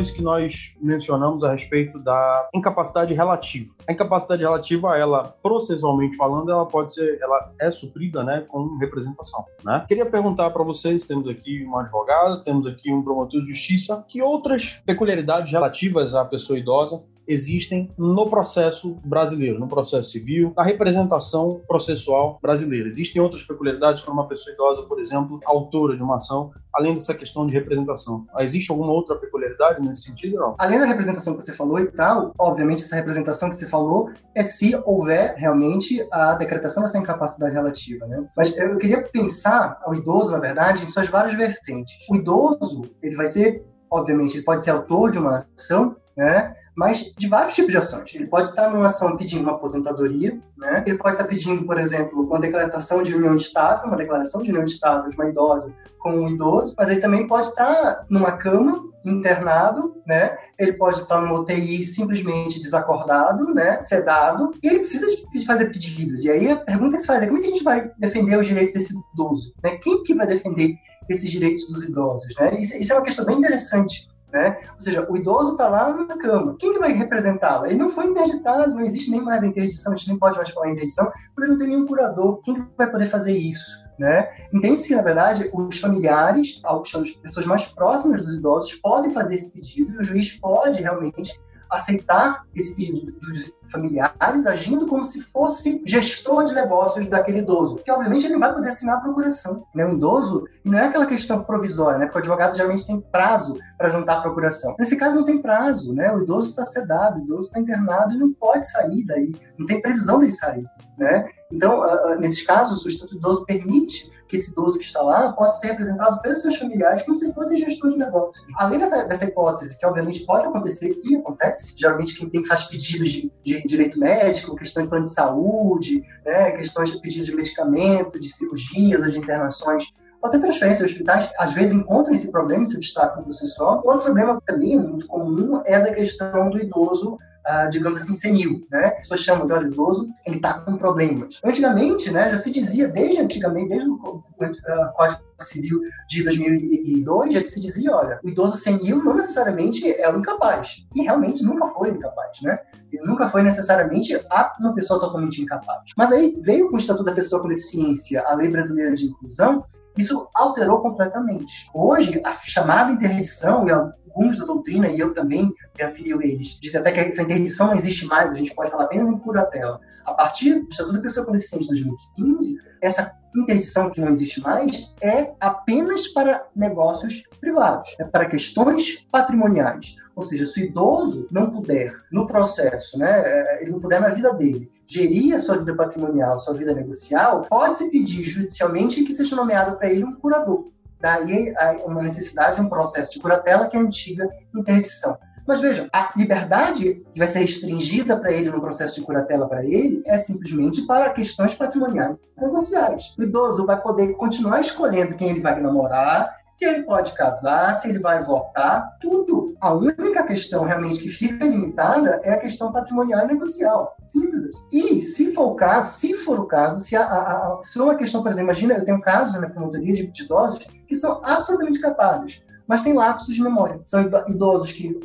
Isso que nós mencionamos a respeito da incapacidade relativa. A incapacidade relativa, ela processualmente falando, ela pode ser, ela é suprida, né, com representação, né? Queria perguntar para vocês, temos aqui uma advogada, temos aqui um promotor de justiça, que outras peculiaridades relativas à pessoa idosa existem no processo brasileiro, no processo civil, na representação processual brasileira. Existem outras peculiaridades, como uma pessoa idosa, por exemplo, autora de uma ação, além dessa questão de representação. Existe alguma outra peculiaridade nesse sentido, não? Além da representação que você falou e tal, obviamente essa representação que você falou é se houver realmente a decretação dessa incapacidade relativa, né? Mas eu queria pensar ao idoso, na verdade, em suas várias vertentes. O idoso, ele vai ser, obviamente, ele pode ser autor de uma ação, né? mas de vários tipos de ações. Ele pode estar numa ação pedindo uma aposentadoria, né? ele pode estar pedindo, por exemplo, uma declaração de união estável, uma declaração de união estável de uma idosa com um idoso, mas ele também pode estar numa cama internado, né? Ele pode estar no UTI simplesmente desacordado, né? Sedado, e ele precisa de fazer pedidos. E aí a pergunta que se faz é como é que a gente vai defender os direitos desse idoso, né? Quem que vai defender esses direitos dos idosos, né? Isso, isso é uma questão bem interessante né? Ou seja, o idoso está lá na cama. Quem que vai representá-lo? Ele não foi interditado, não existe nem mais a interdição, a gente nem pode mais falar interdição, porque não tem nenhum curador. Quem que vai poder fazer isso? Né? Entende-se que, na verdade, os familiares, as pessoas mais próximas dos idosos, podem fazer esse pedido e o juiz pode realmente aceitar esse pedido dos familiares, agindo como se fosse gestor de negócios daquele idoso. Que, obviamente, ele não vai poder assinar a procuração. Né? Um idoso, não é aquela questão provisória, né? porque o advogado geralmente tem prazo para juntar a procuração. Nesse caso, não tem prazo. Né? O idoso está sedado, o idoso está internado e não pode sair daí. Não tem previsão dele sair. Né? Então, nesses casos, o Estatuto do Idoso permite que esse idoso que está lá possa ser representado pelos seus familiares como se fosse gestor de negócio. Além dessa, dessa hipótese, que obviamente pode acontecer e acontece, geralmente quem tem faz pedidos de, de direito médico, questões de plano de saúde, né, questões de pedido de medicamento, de cirurgias ou de internações ou até transferência de hospitais, às vezes encontram esse problema, se destacam por si só. Outro problema também muito comum é da questão do idoso Uh, digamos assim, senil, né? As pessoas chamam de idoso, ele está com problemas. Antigamente, né, já se dizia, desde antigamente, desde o uh, Código Civil de 2002, já se dizia, olha, o idoso senil não necessariamente é o incapaz. E realmente nunca foi incapaz, né? Ele nunca foi necessariamente uma pessoa totalmente incapaz. Mas aí veio com o Estatuto da Pessoa com Deficiência, a Lei Brasileira de Inclusão, isso alterou completamente. Hoje, a chamada interdição, e alguns da doutrina, e eu também me afilio eles, dizem até que essa interdição não existe mais, a gente pode falar apenas em curatela. A partir do Estatuto da Pessoa com Deficiência de 2015, essa interdição que não existe mais é apenas para negócios privados, é para questões patrimoniais. Ou seja, se o idoso não puder, no processo, né, é, ele não puder na vida dele, gerir a sua vida patrimonial, sua vida negocial, pode-se pedir judicialmente que seja nomeado para ele um curador. Daí uma necessidade de um processo de curatela que é a antiga interdição. Mas vejam, a liberdade que vai ser restringida para ele no processo de curatela para ele é simplesmente para questões patrimoniais negociais. O idoso vai poder continuar escolhendo quem ele vai namorar, se ele pode casar, se ele vai votar, tudo. A única questão realmente que fica limitada é a questão patrimonial e negocial. Simples. Assim. E se for o caso, se for o caso, se, a, a, se uma questão, por exemplo, imagina, eu tenho casos na promotoria de, idosos que são absolutamente capazes, mas têm lapsos de memória. São idosos que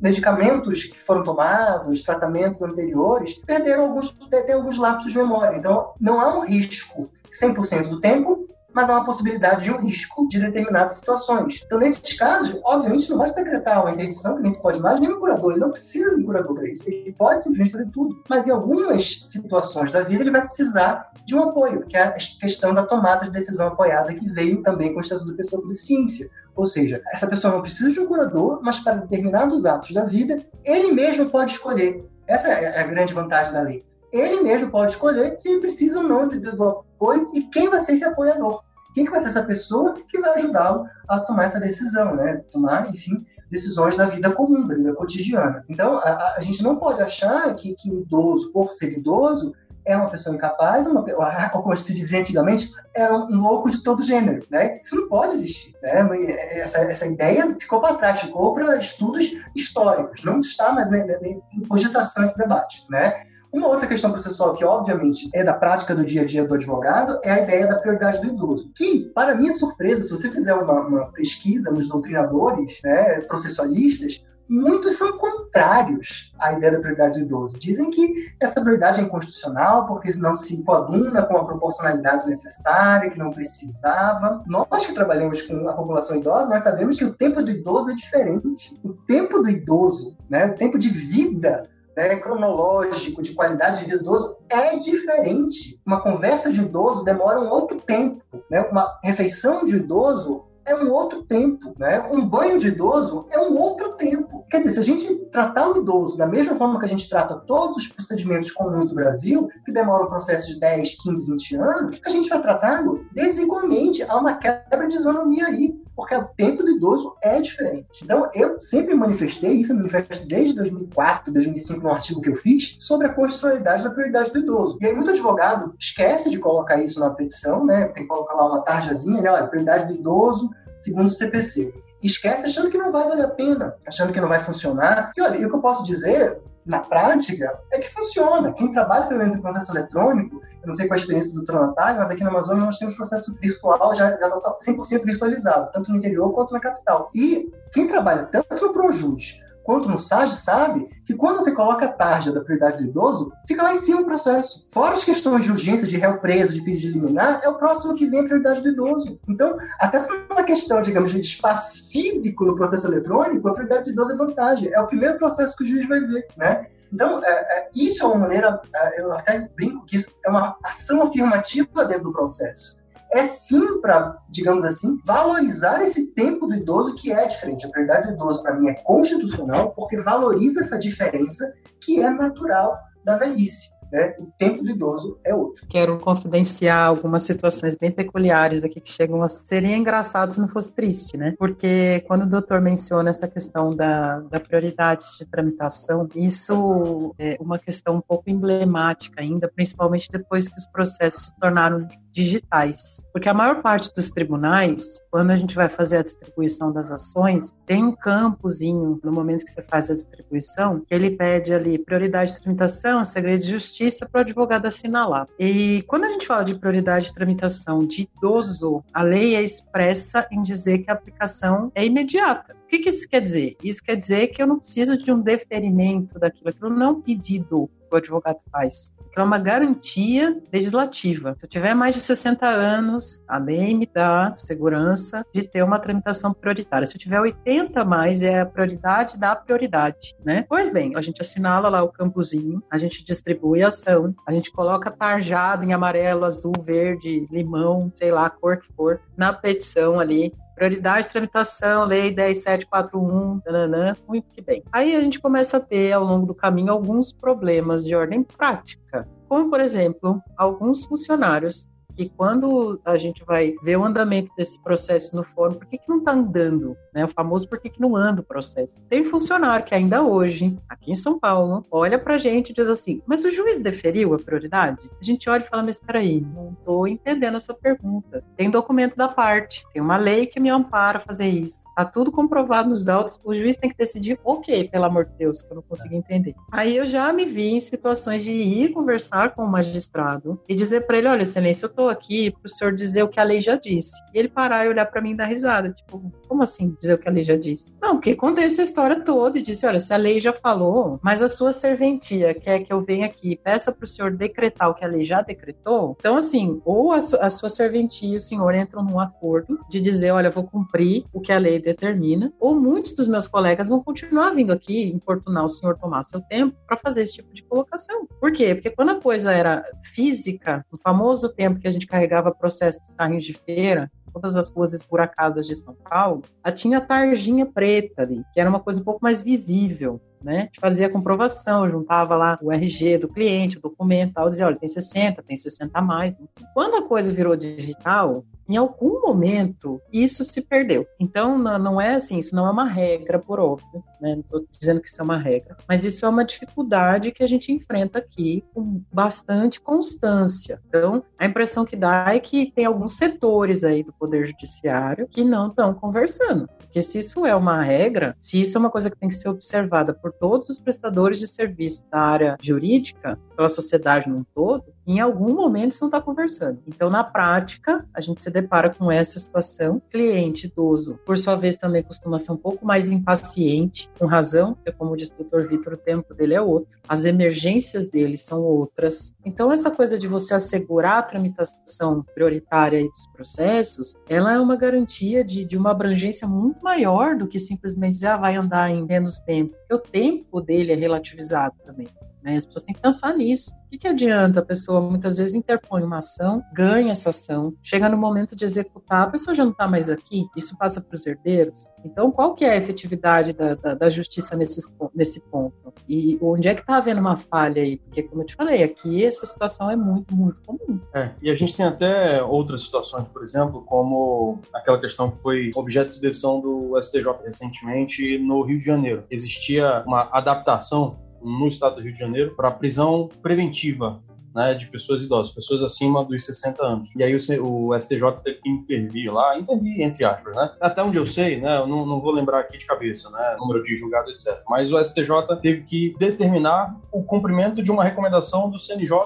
medicamentos que foram tomados, tratamentos anteriores, perderam alguns, têm alguns lapsos de memória. Então, não há um risco 100% do tempo mas há uma possibilidade de um risco de determinadas situações. Então, nesses casos, obviamente, não vai decretar uma interdição, que nem se pode mais, nem um curador. Ele não precisa de um curador para isso. Ele pode simplesmente fazer tudo. Mas em algumas situações da vida, ele vai precisar de um apoio, que é a questão da tomada de decisão apoiada, que veio também com o Estatuto da Pessoa com Deficiência. Ou seja, essa pessoa não precisa de um curador, mas para determinados atos da vida, ele mesmo pode escolher. Essa é a grande vantagem da lei ele mesmo pode escolher se precisa ou não de, do apoio e quem vai ser esse apoiador. Quem que vai ser essa pessoa que vai ajudá-lo a tomar essa decisão, né? Tomar, enfim, decisões da vida comum, da vida cotidiana. Então, a, a gente não pode achar que, que o idoso, por ser idoso, é uma pessoa incapaz, uma, ou como se dizia antigamente, é um louco de todo gênero, né? Isso não pode existir, né? Essa, essa ideia ficou para trás, ficou para estudos históricos, não está mais né, em cogitação esse debate, né? Uma outra questão processual que, obviamente, é da prática do dia a dia do advogado é a ideia da prioridade do idoso. Que, para minha surpresa, se você fizer uma, uma pesquisa nos doutrinadores né, processualistas, muitos são contrários à ideia da prioridade do idoso. Dizem que essa prioridade é inconstitucional porque não se coaduna com a proporcionalidade necessária, que não precisava. Nós que trabalhamos com a população idosa, nós sabemos que o tempo do idoso é diferente. O tempo do idoso, né, o tempo de vida né, cronológico, de qualidade de vida do idoso, é diferente. Uma conversa de idoso demora um outro tempo. Né? Uma refeição de idoso é um outro tempo, né? Um banho de idoso é um outro tempo. Quer dizer, se a gente tratar o idoso da mesma forma que a gente trata todos os procedimentos comuns do Brasil, que demoram um processo de 10, 15, 20 anos, a gente vai tratá-lo desigualmente. Há uma quebra de isonomia aí, porque o tempo do idoso é diferente. Então, eu sempre manifestei, isso eu manifesto desde 2004, 2005, no artigo que eu fiz, sobre a constitucionalidade da prioridade do idoso. E aí, muito advogado esquece de colocar isso na petição, né? Tem que colocar lá uma tarjazinha, né? Olha, prioridade do idoso, segundo o CPC. Esquece achando que não vai valer a pena, achando que não vai funcionar. E olha, o que eu posso dizer na prática é que funciona. Quem trabalha, pelo menos, em processo eletrônico, eu não sei qual a experiência do Natália, mas aqui na Amazônia nós temos processo virtual já, já 100% tá virtualizado, tanto no interior quanto na capital. E quem trabalha tanto no Projus quanto no SAG sabe que quando você coloca a tarja da prioridade do idoso, fica lá em cima o processo. Fora as questões de urgência, de réu preso, de pedido de liminar, é o próximo que vem a prioridade do idoso. Então, até por uma questão, digamos, de espaço físico no processo eletrônico, a prioridade do idoso é vantagem. É o primeiro processo que o juiz vai ver, né? Então, é, é, isso é uma maneira, é, eu até brinco que isso é uma ação afirmativa dentro do processo é sim para, digamos assim, valorizar esse tempo do idoso que é diferente. A prioridade do idoso, para mim, é constitucional porque valoriza essa diferença que é natural da velhice. né, o tempo do idoso é outro. Quero confidenciar algumas situações bem peculiares aqui que chegam a seria engraçado se não fosse triste, né? Porque quando o doutor menciona essa questão da, da prioridade de tramitação, isso é uma questão um pouco emblemática ainda, principalmente depois que os processos se tornaram digitais. Porque a maior parte dos tribunais, quando a gente vai fazer a distribuição das ações, tem um campozinho no momento que você faz a distribuição, que ele pede ali prioridade de tramitação, segredo de justiça para o advogado assinalar. E quando a gente fala de prioridade de tramitação de idoso, a lei é expressa em dizer que a aplicação é imediata. O que, que isso quer dizer? Isso quer dizer que eu não preciso de um deferimento daquilo, aquilo não é um pedido o advogado faz. Que é uma garantia legislativa. Se eu tiver mais de 60 anos, a lei me dá segurança de ter uma tramitação prioritária. Se eu tiver 80 mais, é a prioridade da prioridade, né? Pois bem, a gente assinala lá o campozinho, a gente distribui a ação, a gente coloca tarjado em amarelo, azul, verde, limão, sei lá, a cor que for, na petição ali, Prioridade de tramitação, lei 10741, nananã, muito bem. Aí a gente começa a ter, ao longo do caminho, alguns problemas de ordem prática. Como, por exemplo, alguns funcionários que quando a gente vai ver o andamento desse processo no fórum, por que, que não está andando? Né? O famoso por que, que não anda o processo. Tem funcionário que ainda hoje, aqui em São Paulo, olha para a gente e diz assim, mas o juiz deferiu a prioridade? A gente olha e fala, mas espera aí, não estou entendendo a sua pergunta. Tem documento da parte, tem uma lei que me ampara fazer isso. Está tudo comprovado nos autos, o juiz tem que decidir o okay, pelo amor de Deus, que eu não consegui entender. Aí eu já me vi em situações de ir conversar com o magistrado e dizer para ele, olha, excelência, eu estou estou aqui para o senhor dizer o que a lei já disse. E ele parar e olhar para mim e dar risada. Tipo, como assim dizer o que a lei já disse? Não, porque contei essa história toda e disse: olha, se a lei já falou, mas a sua serventia quer que eu venha aqui e peça para o senhor decretar o que a lei já decretou, então, assim, ou a, su a sua serventia e o senhor entram num acordo de dizer: olha, vou cumprir o que a lei determina, ou muitos dos meus colegas vão continuar vindo aqui importunar o senhor tomar seu tempo para fazer esse tipo de colocação. Por quê? Porque quando a coisa era física, o famoso tempo que a gente carregava processo dos carrinhos de feira, todas as ruas esburacadas de São Paulo, tinha a tarjinha preta ali, que era uma coisa um pouco mais visível. Né? A gente fazia a comprovação, juntava lá o RG do cliente, o documento, tal, dizia, olha, tem 60, tem 60 a mais. Quando a coisa virou digital, em algum momento isso se perdeu. Então não é assim, isso não é uma regra por óbvio, né? Não estou dizendo que isso é uma regra, mas isso é uma dificuldade que a gente enfrenta aqui com bastante constância. Então a impressão que dá é que tem alguns setores aí do poder judiciário que não estão conversando. Porque se isso é uma regra, se isso é uma coisa que tem que ser observada por todos os prestadores de serviço da área jurídica, pela sociedade num todo, em algum momento isso não está conversando. Então, na prática, a gente se depara com essa situação. Cliente idoso, por sua vez, também costuma ser um pouco mais impaciente, com razão, porque, como disse o Dr. Vitor, o tempo dele é outro, as emergências dele são outras. Então, essa coisa de você assegurar a tramitação prioritária dos processos, ela é uma garantia de, de uma abrangência muito maior do que simplesmente dizer, ah, vai andar em menos tempo. Porque o tempo dele é relativizado também. Né? As pessoas têm que pensar nisso. O que, que adianta a pessoa muitas vezes interpõe uma ação, ganha essa ação, chega no momento de executar, a pessoa já não está mais aqui, isso passa para os herdeiros. Então, qual que é a efetividade da, da, da justiça nesse, nesse ponto? E onde é que está havendo uma falha aí? Porque, como eu te falei, aqui essa situação é muito, muito comum. É, e a gente tem até outras situações, por exemplo, como aquela questão que foi objeto de decisão do STJ recentemente no Rio de Janeiro. Existia uma adaptação no estado do Rio de Janeiro para prisão preventiva né, de pessoas idosas, pessoas acima dos 60 anos. E aí o, o, STJ teve que intervir lá, intervir entre aspas, né? Até onde eu sei, né, eu não, não vou lembrar aqui de cabeça, né, número de julgado, etc. Mas o STJ teve que determinar o cumprimento de uma recomendação do CNJ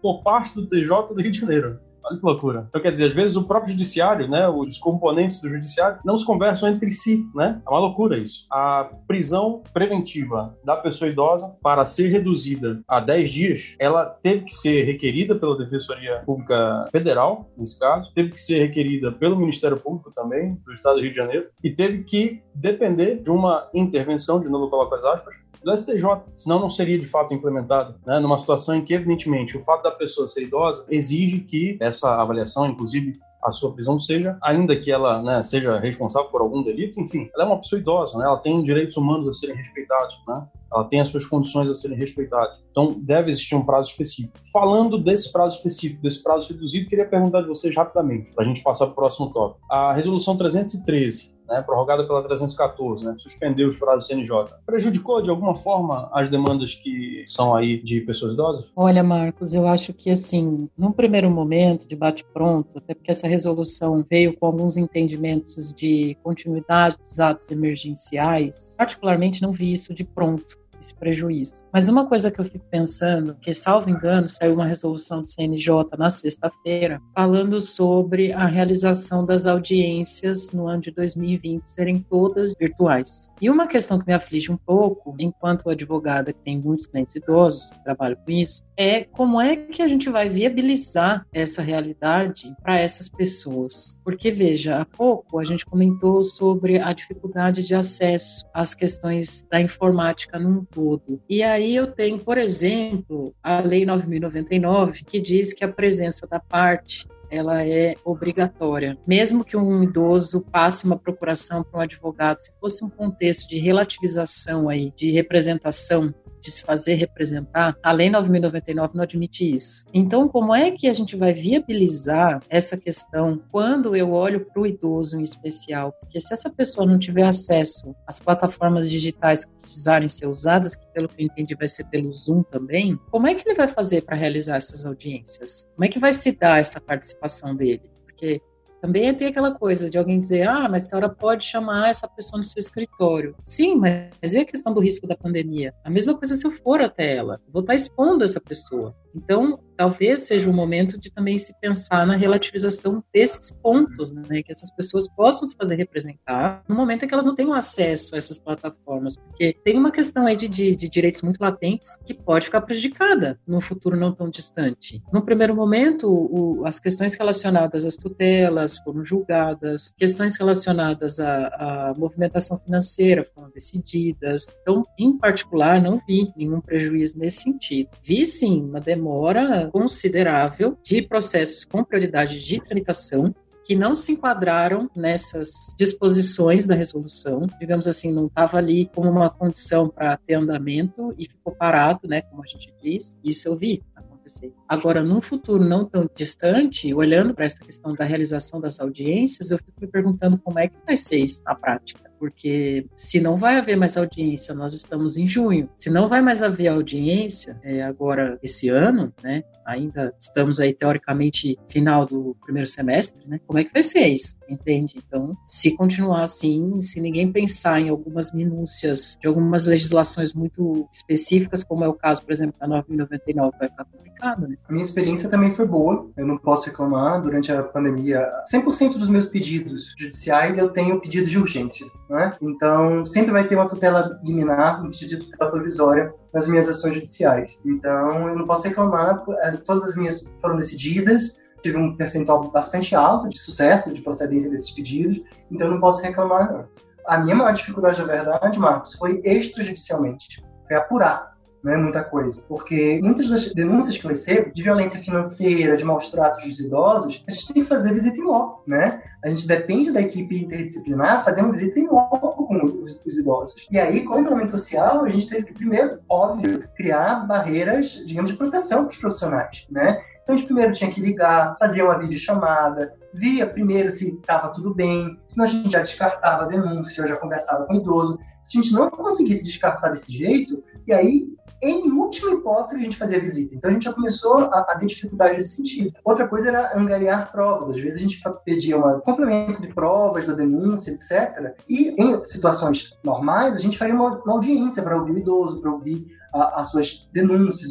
por parte do TJ do Rio de Janeiro. Olha que loucura. Então, quer dizer, às vezes o próprio judiciário, né, os componentes do judiciário, não se conversam entre si, né? É uma loucura isso. A prisão preventiva da pessoa idosa, para ser reduzida a 10 dias, ela teve que ser requerida pela Defensoria Pública Federal, nesse caso, teve que ser requerida pelo Ministério Público também, do Estado do Rio de Janeiro, e teve que depender de uma intervenção, de novo coloco as aspas, do STJ, senão não seria de fato implementado, né? numa situação em que, evidentemente, o fato da pessoa ser idosa exige que essa avaliação, inclusive a sua prisão, seja, ainda que ela né, seja responsável por algum delito, enfim, ela é uma pessoa idosa, né? ela tem direitos humanos a serem respeitados, né? ela tem as suas condições a serem respeitadas. Então, deve existir um prazo específico. Falando desse prazo específico, desse prazo reduzido, queria perguntar de vocês rapidamente, para a gente passar para o próximo tópico. A resolução 313, né, prorrogada pela 314, né, suspendeu os prazos do CNJ. Prejudicou de alguma forma as demandas que são aí de pessoas idosas? Olha, Marcos, eu acho que assim, num primeiro momento, de bate-pronto, até porque essa resolução veio com alguns entendimentos de continuidade dos atos emergenciais, particularmente não vi isso de pronto esse prejuízo. Mas uma coisa que eu fico pensando, que salvo engano, saiu uma resolução do CNJ na sexta-feira, falando sobre a realização das audiências no ano de 2020 serem todas virtuais. E uma questão que me aflige um pouco, enquanto advogada que tem muitos clientes idosos que trabalham com isso, é como é que a gente vai viabilizar essa realidade para essas pessoas. Porque, veja, há pouco a gente comentou sobre a dificuldade de acesso às questões da informática num todo. E aí eu tenho, por exemplo, a Lei 9099, que diz que a presença da parte ela é obrigatória. Mesmo que um idoso passe uma procuração para um advogado, se fosse um contexto de relativização aí, de representação de se fazer representar, a Lei 9.099 não admite isso. Então, como é que a gente vai viabilizar essa questão quando eu olho para o idoso em especial? Porque se essa pessoa não tiver acesso às plataformas digitais que precisarem ser usadas, que pelo que eu entendi vai ser pelo Zoom também, como é que ele vai fazer para realizar essas audiências? Como é que vai se dar essa participação dele? Porque também tem aquela coisa de alguém dizer, ah, mas a senhora pode chamar essa pessoa no seu escritório. Sim, mas é a questão do risco da pandemia. A mesma coisa se eu for até ela. Vou estar expondo essa pessoa. Então, talvez seja o momento de também se pensar na relativização desses pontos, né, que essas pessoas possam se fazer representar no momento em que elas não tenham acesso a essas plataformas, porque tem uma questão aí de, de, de direitos muito latentes que pode ficar prejudicada no futuro não tão distante. No primeiro momento, o, as questões relacionadas às tutelas foram julgadas, questões relacionadas à, à movimentação financeira foram decididas. Então, em particular, não vi nenhum prejuízo nesse sentido. Vi sim uma demanda demora considerável de processos com prioridade de tramitação que não se enquadraram nessas disposições da resolução, digamos assim, não estava ali como uma condição para ter andamento e ficou parado, né, como a gente diz. Isso eu vi acontecer. Agora, num futuro não tão distante, olhando para essa questão da realização das audiências, eu fico me perguntando como é que vai ser isso na prática porque se não vai haver mais audiência, nós estamos em junho, se não vai mais haver audiência é, agora esse ano, né? Ainda estamos aí teoricamente final do primeiro semestre, né? Como é que vai ser isso? Entende? Então, se continuar assim, se ninguém pensar em algumas minúcias de algumas legislações muito específicas, como é o caso, por exemplo, da 999, vai ficar complicado, né? A minha experiência também foi boa, eu não posso reclamar. Durante a pandemia, 100% dos meus pedidos judiciais eu tenho pedido de urgência. Né? Então, sempre vai ter uma tutela liminar, um pedido de tutela provisória nas minhas ações judiciais. Então, eu não posso reclamar, todas as minhas foram decididas, tive um percentual bastante alto de sucesso de procedência desses pedidos, então eu não posso reclamar. Não. A minha maior dificuldade, na verdade, Marcos, foi extrajudicialmente, foi apurar não é muita coisa. Porque muitas das denúncias que eu recebo de violência financeira, de maus tratos dos idosos, a gente tem que fazer visita em loco, né? A gente depende da equipe interdisciplinar fazer uma visita em loco com os, os idosos. E aí, com o isolamento social, a gente teve que, primeiro, óbvio, criar barreiras, digamos, de proteção para os profissionais, né? Então, a gente primeiro tinha que ligar, fazer uma videochamada, via primeiro se estava tudo bem, senão a gente já descartava a denúncia, já conversava com o idoso. A gente não conseguisse descartar desse jeito, e aí em última hipótese, a gente fazia visita. Então, a gente já começou a, a ter dificuldade nesse sentido. Outra coisa era angariar provas. Às vezes, a gente pedia um complemento de provas da denúncia, etc. E, em situações normais, a gente faria uma, uma audiência para ouvir o idoso, para ouvir a, as suas denúncias,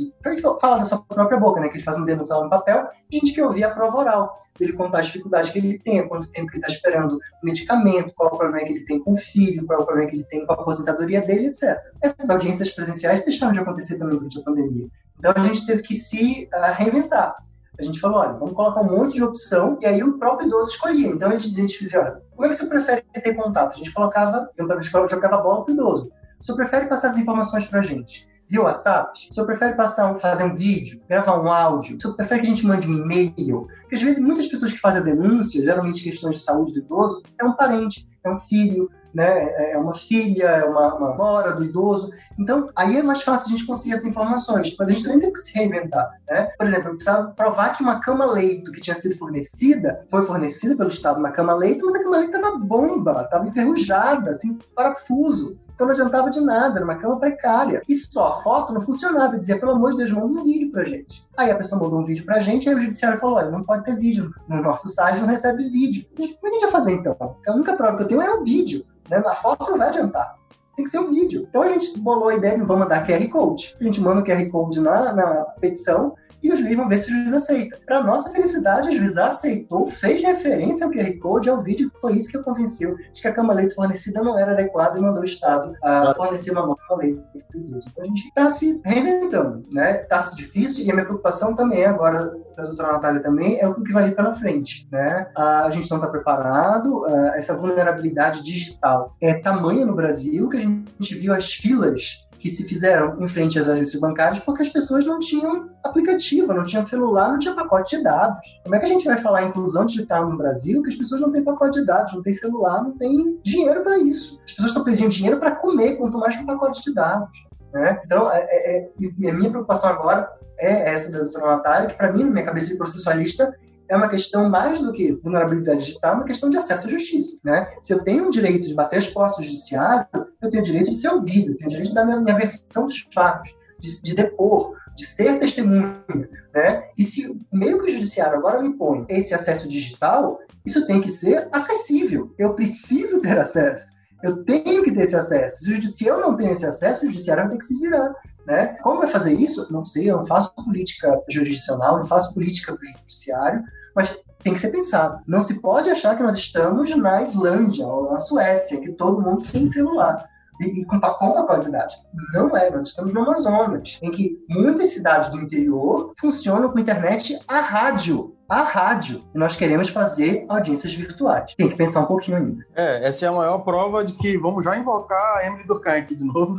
falar da sua própria boca, né? Que ele faz uma denúncia no papel, gente quer ouvir a prova oral, ele contar a dificuldade que ele tem, quanto tempo que ele está esperando o medicamento, qual o problema que ele tem com o filho, qual o problema que ele tem com a aposentadoria dele, etc. Essas audiências presenciais deixaram de acontecer também durante a pandemia. Então a gente teve que se uh, reinventar. A gente falou, olha, vamos colocar um monte de opção, e aí o próprio idoso escolhia. Então ele dizia, a gente dizia, olha, como é que você prefere ter contato? A gente colocava, eu jogava bola pro idoso. Você prefere passar as informações para a gente? Via WhatsApp? O senhor prefere passar um, fazer um vídeo, gravar um áudio? O senhor prefere que a gente mande um e-mail? Porque às vezes muitas pessoas que fazem a denúncia, geralmente questões de saúde do idoso, é um parente, é um filho, né? É uma filha, é uma, uma nora do idoso. Então, aí é mais fácil a gente conseguir essas informações, mas a gente também tem que se reinventar, né? Por exemplo, eu precisava provar que uma cama-leito que tinha sido fornecida, foi fornecida pelo Estado uma cama-leito, mas a cama-leito estava bomba, estava enferrujada, assim, parafuso. Então não adiantava de nada, era uma cama precária. E só a foto não funcionava. Eu dizia, pelo amor de Deus, manda um vídeo pra gente. Aí a pessoa mandou um vídeo pra gente, aí o judiciário falou: olha, não pode ter vídeo. No nosso site não recebe vídeo. Como é que a gente vai fazer então? A única prova que eu tenho é o vídeo. Né? Na foto não vai adiantar. Tem que ser um vídeo. Então a gente bolou a ideia de vamos mandar QR Code. A gente manda o QR Code na, na petição e o juiz vai ver se o juiz aceita. Para nossa felicidade, o juiz aceitou, fez referência ao QR Code, ao vídeo, foi isso que o convenceu de que a cama leite fornecida não era adequada e mandou o Estado a fornecer uma nova leite Então a gente está se reinventando, né? Está se difícil e a minha preocupação também agora da doutora Natália também é o que vai vir pela frente, né? A gente não está preparado, essa vulnerabilidade digital é tamanha no Brasil que a gente viu as filas que se fizeram em frente às agências bancárias porque as pessoas não tinham aplicativo, não tinham celular, não tinha pacote de dados. Como é que a gente vai falar em inclusão digital no Brasil que as pessoas não têm pacote de dados, não têm celular, não têm dinheiro para isso? As pessoas estão pedindo dinheiro para comer, quanto mais com pacote de dados. Né? Então, é, é, é, a minha preocupação agora é essa da doutora Natália, que para mim, na minha cabeça de processualista, é uma questão mais do que vulnerabilidade digital, é uma questão de acesso à justiça. Né? Se eu tenho o direito de bater as portas do judiciário, eu tenho o direito de ser ouvido, eu tenho o direito de dar minha, minha versão dos fatos, de, de depor, de ser testemunha. Né? E se meio que o judiciário agora me põe esse acesso digital, isso tem que ser acessível. Eu preciso ter acesso. Eu tenho que ter esse acesso. Se eu não tenho esse acesso, o judiciário vai ter que se virar. Né? Como vai fazer isso? Não sei, eu não faço política jurisdicional, não faço política para o judiciário, mas tem que ser pensado. Não se pode achar que nós estamos na Islândia ou na Suécia, que todo mundo tem celular. E, e com, com a qualidade. Não é, nós estamos no Amazonas, em que muitas cidades do interior funcionam com internet a rádio a rádio. E nós queremos fazer audiências virtuais. Tem que pensar um pouquinho ainda. É, essa é a maior prova de que vamos já invocar a Emily Durkheim aqui de novo.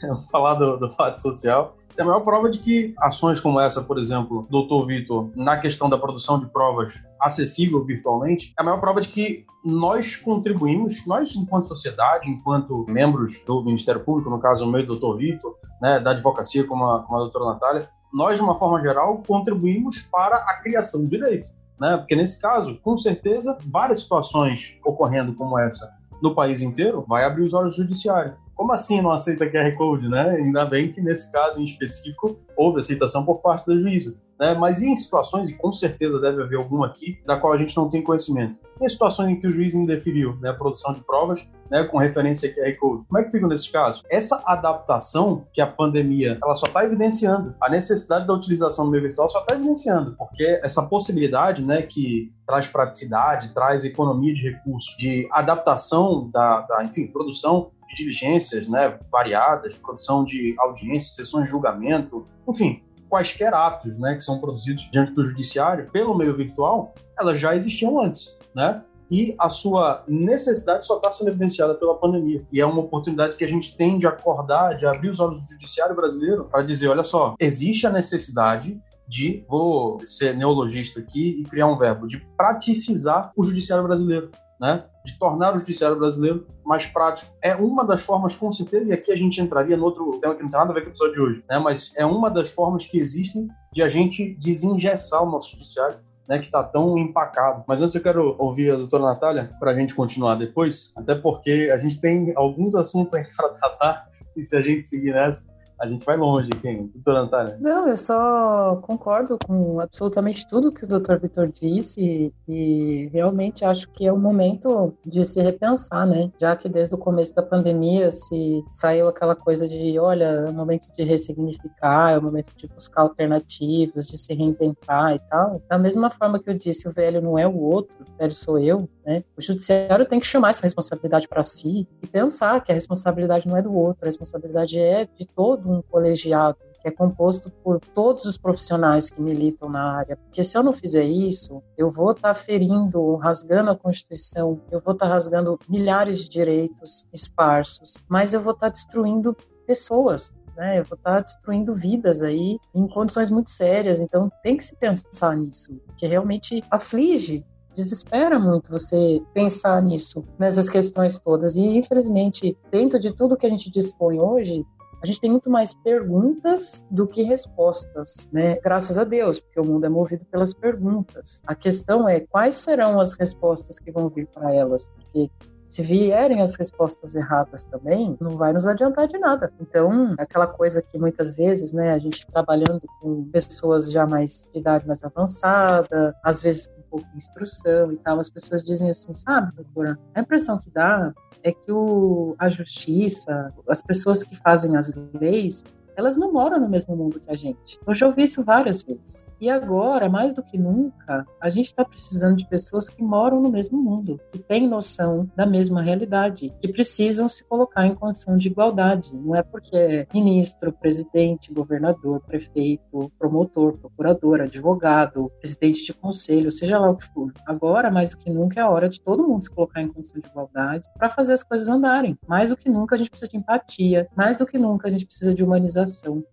falar do, do fato social. Isso é a maior prova de que ações como essa, por exemplo, doutor Vitor, na questão da produção de provas acessível virtualmente, é a maior prova de que nós contribuímos, nós enquanto sociedade, enquanto membros do Ministério Público, no caso o meu doutor Vitor, né, da advocacia como a, como a doutora Natália, nós, de uma forma geral, contribuímos para a criação do direito. Né? Porque nesse caso, com certeza, várias situações ocorrendo como essa no país inteiro vai abrir os olhos do judiciário como assim não aceita QR Code, né? Ainda bem que nesse caso em específico houve aceitação por parte da juíza. Né? Mas em situações, e com certeza deve haver alguma aqui, da qual a gente não tem conhecimento, em situações em que o juiz indeferiu né, a produção de provas né, com referência a QR Code, como é que fica nesse caso? Essa adaptação que a pandemia ela só está evidenciando, a necessidade da utilização do meio virtual só está evidenciando, porque essa possibilidade né, que traz praticidade, traz economia de recursos, de adaptação da, da enfim, produção de diligências né, variadas, produção de audiências, sessões de julgamento, enfim, quaisquer atos né, que são produzidos diante do judiciário pelo meio virtual, elas já existiam antes, né? E a sua necessidade só está sendo evidenciada pela pandemia. E é uma oportunidade que a gente tem de acordar, de abrir os olhos do judiciário brasileiro para dizer, olha só, existe a necessidade de, vou ser neologista aqui e criar um verbo, de praticizar o judiciário brasileiro né, de tornar o judiciário brasileiro mais prático. É uma das formas, com certeza, e aqui a gente entraria no outro tema que não tem nada a ver com o episódio de hoje, né, mas é uma das formas que existem de a gente desengessar o nosso judiciário né, que está tão empacado. Mas antes eu quero ouvir a doutora Natália para a gente continuar depois, até porque a gente tem alguns assuntos aí para tratar e se a gente seguir nessa, a gente vai longe, quem? Doutora Natália? Não, eu só concordo com absolutamente tudo que o doutor Vitor disse e realmente acho que é o momento de se repensar, né? Já que desde o começo da pandemia se saiu aquela coisa de, olha, é o momento de ressignificar, é o momento de buscar alternativas, de se reinventar e tal. Da mesma forma que eu disse, o velho não é o outro, o velho sou eu, né? O judiciário tem que chamar essa responsabilidade para si e pensar que a responsabilidade não é do outro, a responsabilidade é de todo um colegiado que é composto por todos os profissionais que militam na área. Porque se eu não fizer isso, eu vou estar tá ferindo, rasgando a Constituição, eu vou estar tá rasgando milhares de direitos esparsos, mas eu vou estar tá destruindo pessoas, né? Eu vou estar destruindo vidas aí em condições muito sérias. Então tem que se pensar nisso, que realmente aflige desespera muito você pensar nisso, nessas questões todas. E, infelizmente, dentro de tudo que a gente dispõe hoje, a gente tem muito mais perguntas do que respostas, né? Graças a Deus, porque o mundo é movido pelas perguntas. A questão é quais serão as respostas que vão vir para elas, porque se vierem as respostas erradas também, não vai nos adiantar de nada. Então, aquela coisa que muitas vezes, né, a gente trabalhando com pessoas já mais de idade mais avançada, às vezes com pouca instrução e tal, as pessoas dizem assim, sabe, doutora, a impressão que dá é que o, a justiça, as pessoas que fazem as leis, elas não moram no mesmo mundo que a gente. Eu já ouvi isso várias vezes. E agora, mais do que nunca, a gente está precisando de pessoas que moram no mesmo mundo, que têm noção da mesma realidade, que precisam se colocar em condição de igualdade. Não é porque é ministro, presidente, governador, prefeito, promotor, procurador, advogado, presidente de conselho, seja lá o que for. Agora, mais do que nunca, é a hora de todo mundo se colocar em condição de igualdade para fazer as coisas andarem. Mais do que nunca, a gente precisa de empatia. Mais do que nunca, a gente precisa de humanização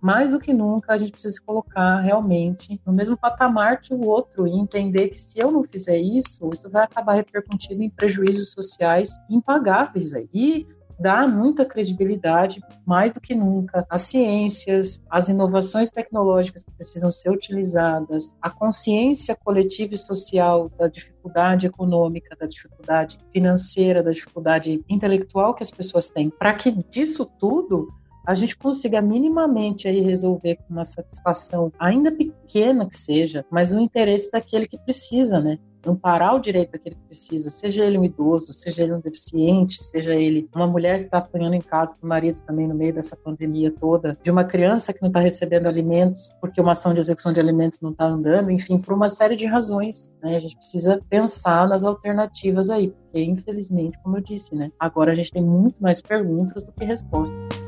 mais do que nunca, a gente precisa se colocar realmente no mesmo patamar que o outro e entender que se eu não fizer isso, isso vai acabar repercutindo em prejuízos sociais impagáveis aí. Dá muita credibilidade, mais do que nunca, às ciências, às inovações tecnológicas que precisam ser utilizadas, a consciência coletiva e social da dificuldade econômica, da dificuldade financeira, da dificuldade intelectual que as pessoas têm, para que disso tudo a gente consiga minimamente aí resolver com uma satisfação, ainda pequena que seja, mas o interesse daquele que precisa, né? amparar o direito daquele que precisa, seja ele um idoso, seja ele um deficiente, seja ele uma mulher que está apanhando em casa do marido também no meio dessa pandemia toda, de uma criança que não está recebendo alimentos porque uma ação de execução de alimentos não está andando, enfim, por uma série de razões. Né? A gente precisa pensar nas alternativas aí, porque infelizmente, como eu disse, né, agora a gente tem muito mais perguntas do que respostas.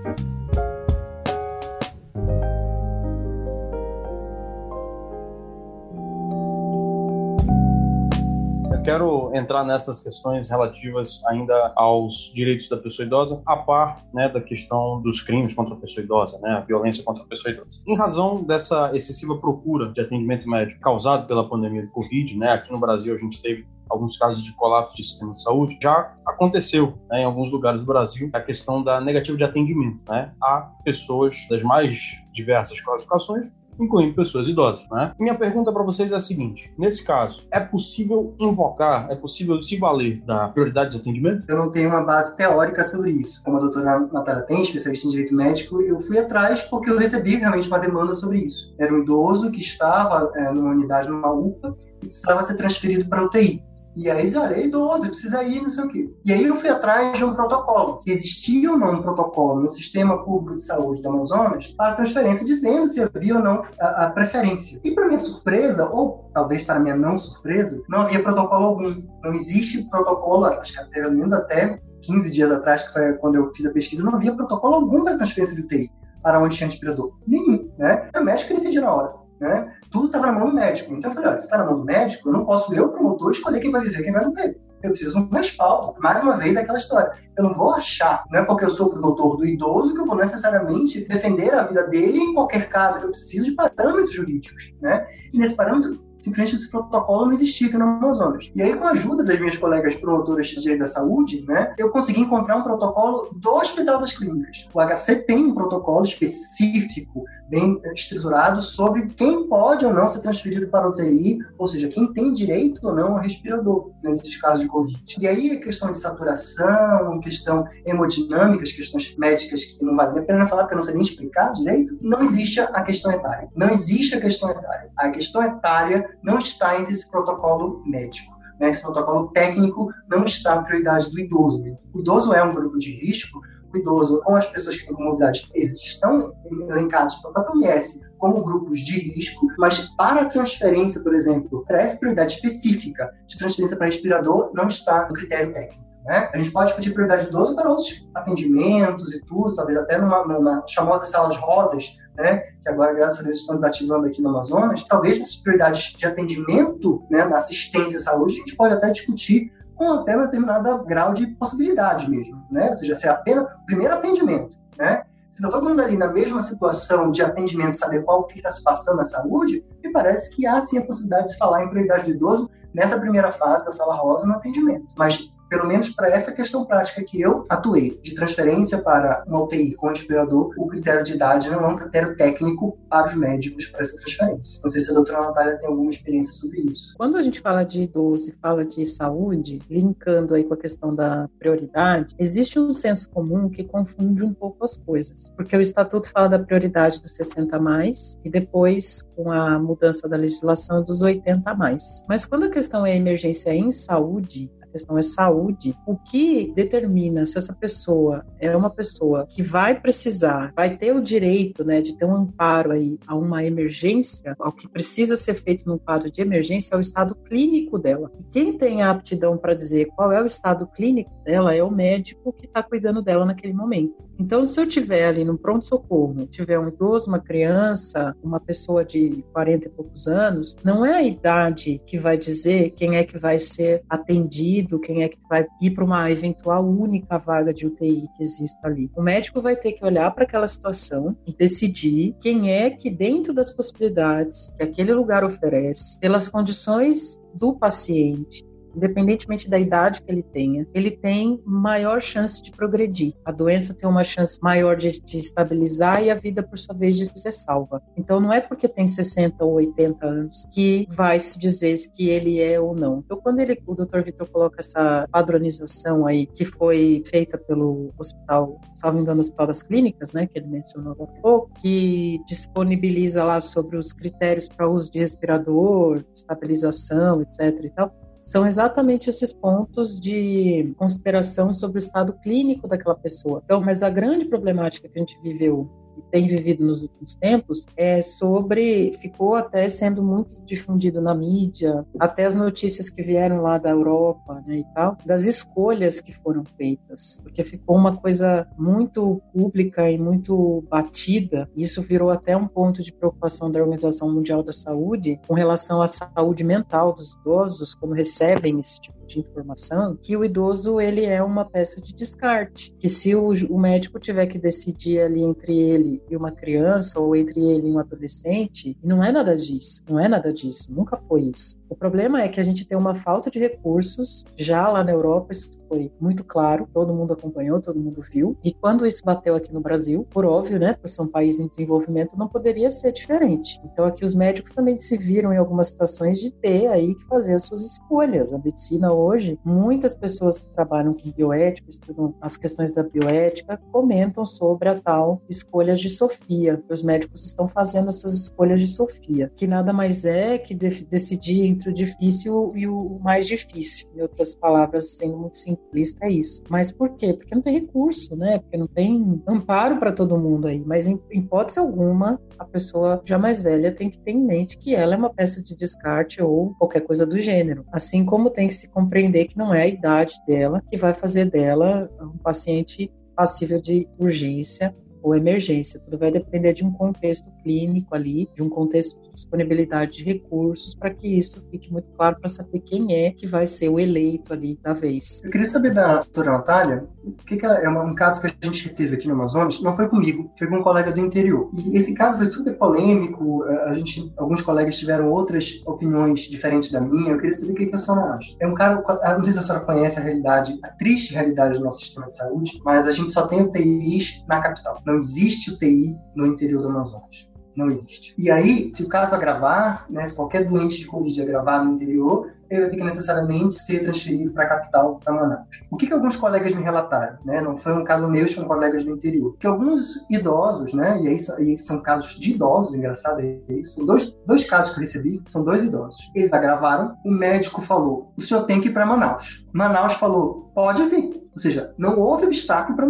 Quero entrar nessas questões relativas ainda aos direitos da pessoa idosa, a par né, da questão dos crimes contra a pessoa idosa, né, a violência contra a pessoa idosa. Em razão dessa excessiva procura de atendimento médico causado pela pandemia do Covid, né, aqui no Brasil a gente teve alguns casos de colapso de sistema de saúde, já aconteceu né, em alguns lugares do Brasil a questão da negativa de atendimento né, a pessoas das mais diversas classificações incluindo pessoas idosas. Né? Minha pergunta para vocês é a seguinte: nesse caso, é possível invocar, é possível se valer da prioridade de atendimento? Eu não tenho uma base teórica sobre isso. Como a doutora Natália tem, especialista em direito médico, eu fui atrás porque eu recebi realmente uma demanda sobre isso. Era um idoso que estava é, numa unidade numa UPA e precisava ser transferido para UTI. E aí eles, olha, é idoso, precisa ir, não sei o quê. E aí eu fui atrás de um protocolo. Se existia ou não um protocolo no sistema público de saúde do Amazonas para transferência, dizendo se havia ou não a, a preferência. E para minha surpresa, ou talvez para minha não surpresa, não havia protocolo algum. Não existe protocolo, acho que pelo menos até 15 dias atrás, que foi quando eu fiz a pesquisa, não havia protocolo algum para transferência de UTI para onde tinha aspirador. Nenhum, né? O médico decidia na hora né? Tudo estava na mão do médico. Então eu falei, olha, se está na mão do médico, eu não posso eu, promotor, escolher quem vai viver quem vai morrer. Eu preciso de um respaldo. Mais uma vez, aquela história. Eu não vou achar, não é porque eu sou promotor do idoso que eu vou necessariamente defender a vida dele em qualquer caso. Eu preciso de parâmetros jurídicos, né? E nesse parâmetro simplesmente esse protocolo não existia aqui no Amazonas. E aí, com a ajuda das minhas colegas promotoras de direito da saúde, né, eu consegui encontrar um protocolo do Hospital das Clínicas. O HC tem um protocolo específico, bem estruturado, sobre quem pode ou não ser transferido para UTI, ou seja, quem tem direito ou não ao respirador nesses casos de Covid. E aí, a questão de saturação, questão hemodinâmica, questões médicas que não vale a pena falar, porque eu não sei nem explicar direito, não existe a questão etária. Não existe a questão etária. A questão etária não está entre esse protocolo médico. Né? Esse protocolo técnico não está na prioridade do idoso. O idoso é um grupo de risco, o idoso com as pessoas que têm comorbidade estão elencados pela OMS como grupos de risco, mas para a transferência, por exemplo, para essa prioridade específica de transferência para respirador, não está no critério técnico. Né? A gente pode discutir prioridade de idoso para outros atendimentos e tudo, talvez até numa, numa famosa salas rosas, né, que agora, graças a Deus, estão desativando aqui no Amazonas, talvez essas prioridades de atendimento né, na assistência à saúde, a gente pode até discutir com até um determinado grau de possibilidade mesmo, né? Ou seja, se é apenas primeiro atendimento, né? se está todo mundo ali na mesma situação de atendimento, saber qual que está se passando na saúde, me parece que há sim a possibilidade de falar em prioridade do idoso nessa primeira fase da sala rosa no atendimento. Mas pelo menos para essa questão prática que eu atuei, de transferência para uma UTI com respirador, o critério de idade não é um critério técnico para os médicos para essa transferência. Não sei se a doutora Natália tem alguma experiência sobre isso. Quando a gente fala de idoso e fala de saúde, linkando aí com a questão da prioridade, existe um senso comum que confunde um pouco as coisas, porque o estatuto fala da prioridade dos 60 a mais e depois com a mudança da legislação dos 80 a mais. Mas quando a questão é emergência em saúde, questão é saúde, o que determina se essa pessoa é uma pessoa que vai precisar, vai ter o direito, né, de ter um amparo aí a uma emergência, ao que precisa ser feito num quadro de emergência é o estado clínico dela. E quem tem a aptidão para dizer qual é o estado clínico dela é o médico que está cuidando dela naquele momento. Então, se eu tiver ali no pronto-socorro, tiver um idoso, uma criança, uma pessoa de 40 e poucos anos, não é a idade que vai dizer quem é que vai ser atendido quem é que vai ir para uma eventual única vaga de UTI que exista ali. O médico vai ter que olhar para aquela situação e decidir quem é que, dentro das possibilidades que aquele lugar oferece, pelas condições do paciente, independentemente da idade que ele tenha, ele tem maior chance de progredir. A doença tem uma chance maior de, de estabilizar e a vida, por sua vez, de ser salva. Então, não é porque tem 60 ou 80 anos que vai se dizer que ele é ou não. Então, quando ele, o Dr. Vitor coloca essa padronização aí, que foi feita pelo hospital, salvo engano, no Hospital das Clínicas, né, que ele mencionou há pouco, que disponibiliza lá sobre os critérios para uso de respirador, estabilização, etc. e tal, são exatamente esses pontos de consideração sobre o estado clínico daquela pessoa. Então, mas a grande problemática que a gente viveu tem vivido nos últimos tempos é sobre ficou até sendo muito difundido na mídia, até as notícias que vieram lá da Europa, né, e tal, das escolhas que foram feitas, porque ficou uma coisa muito pública e muito batida. E isso virou até um ponto de preocupação da Organização Mundial da Saúde com relação à saúde mental dos idosos quando recebem esse tipo de informação que o idoso ele é uma peça de descarte, que se o, o médico tiver que decidir ali entre ele e uma criança ou entre ele e um adolescente, não é nada disso, não é nada disso, nunca foi isso. O problema é que a gente tem uma falta de recursos já lá na Europa, isso foi muito claro, todo mundo acompanhou, todo mundo viu. E quando isso bateu aqui no Brasil, por óbvio, né, por ser um país em desenvolvimento, não poderia ser diferente. Então aqui os médicos também se viram em algumas situações de ter aí que fazer as suas escolhas. A medicina hoje, muitas pessoas que trabalham com bioética, estudam as questões da bioética, comentam sobre a tal escolha de Sofia. Os médicos estão fazendo essas escolhas de Sofia, que nada mais é que de decidir entre o difícil e o mais difícil. Em outras palavras, sendo muito simples lista é isso. Mas por quê? Porque não tem recurso, né? Porque não tem amparo para todo mundo aí. Mas em hipótese alguma, a pessoa já mais velha tem que ter em mente que ela é uma peça de descarte ou qualquer coisa do gênero. Assim como tem que se compreender que não é a idade dela que vai fazer dela um paciente passível de urgência ou emergência. Tudo vai depender de um contexto clínico ali, de um contexto disponibilidade de recursos, para que isso fique muito claro para saber quem é que vai ser o eleito ali da vez. Eu queria saber da doutora Natália, o que, que é um caso que a gente teve aqui no Amazonas, não foi comigo, foi com um colega do interior. E esse caso foi super polêmico, a gente, alguns colegas tiveram outras opiniões diferentes da minha, eu queria saber o que, que a senhora acha. É um cara, não sei se a senhora conhece a realidade, a triste realidade do nosso sistema de saúde, mas a gente só tem UTIs na capital. Não existe UTI no interior do Amazonas não existe. E aí, se o caso agravar, né, se qualquer doente de Covid agravar no interior, ele vai ter que necessariamente ser transferido para a capital, para Manaus. O que, que alguns colegas me relataram? Né? Não foi um caso meu, são colegas do interior. Que alguns idosos, né, e aí e são casos de idosos, engraçado é isso, dois, dois casos que eu recebi, são dois idosos. Eles agravaram, o médico falou, o senhor tem que ir para Manaus. Manaus falou, pode vir. Ou seja, não houve obstáculo para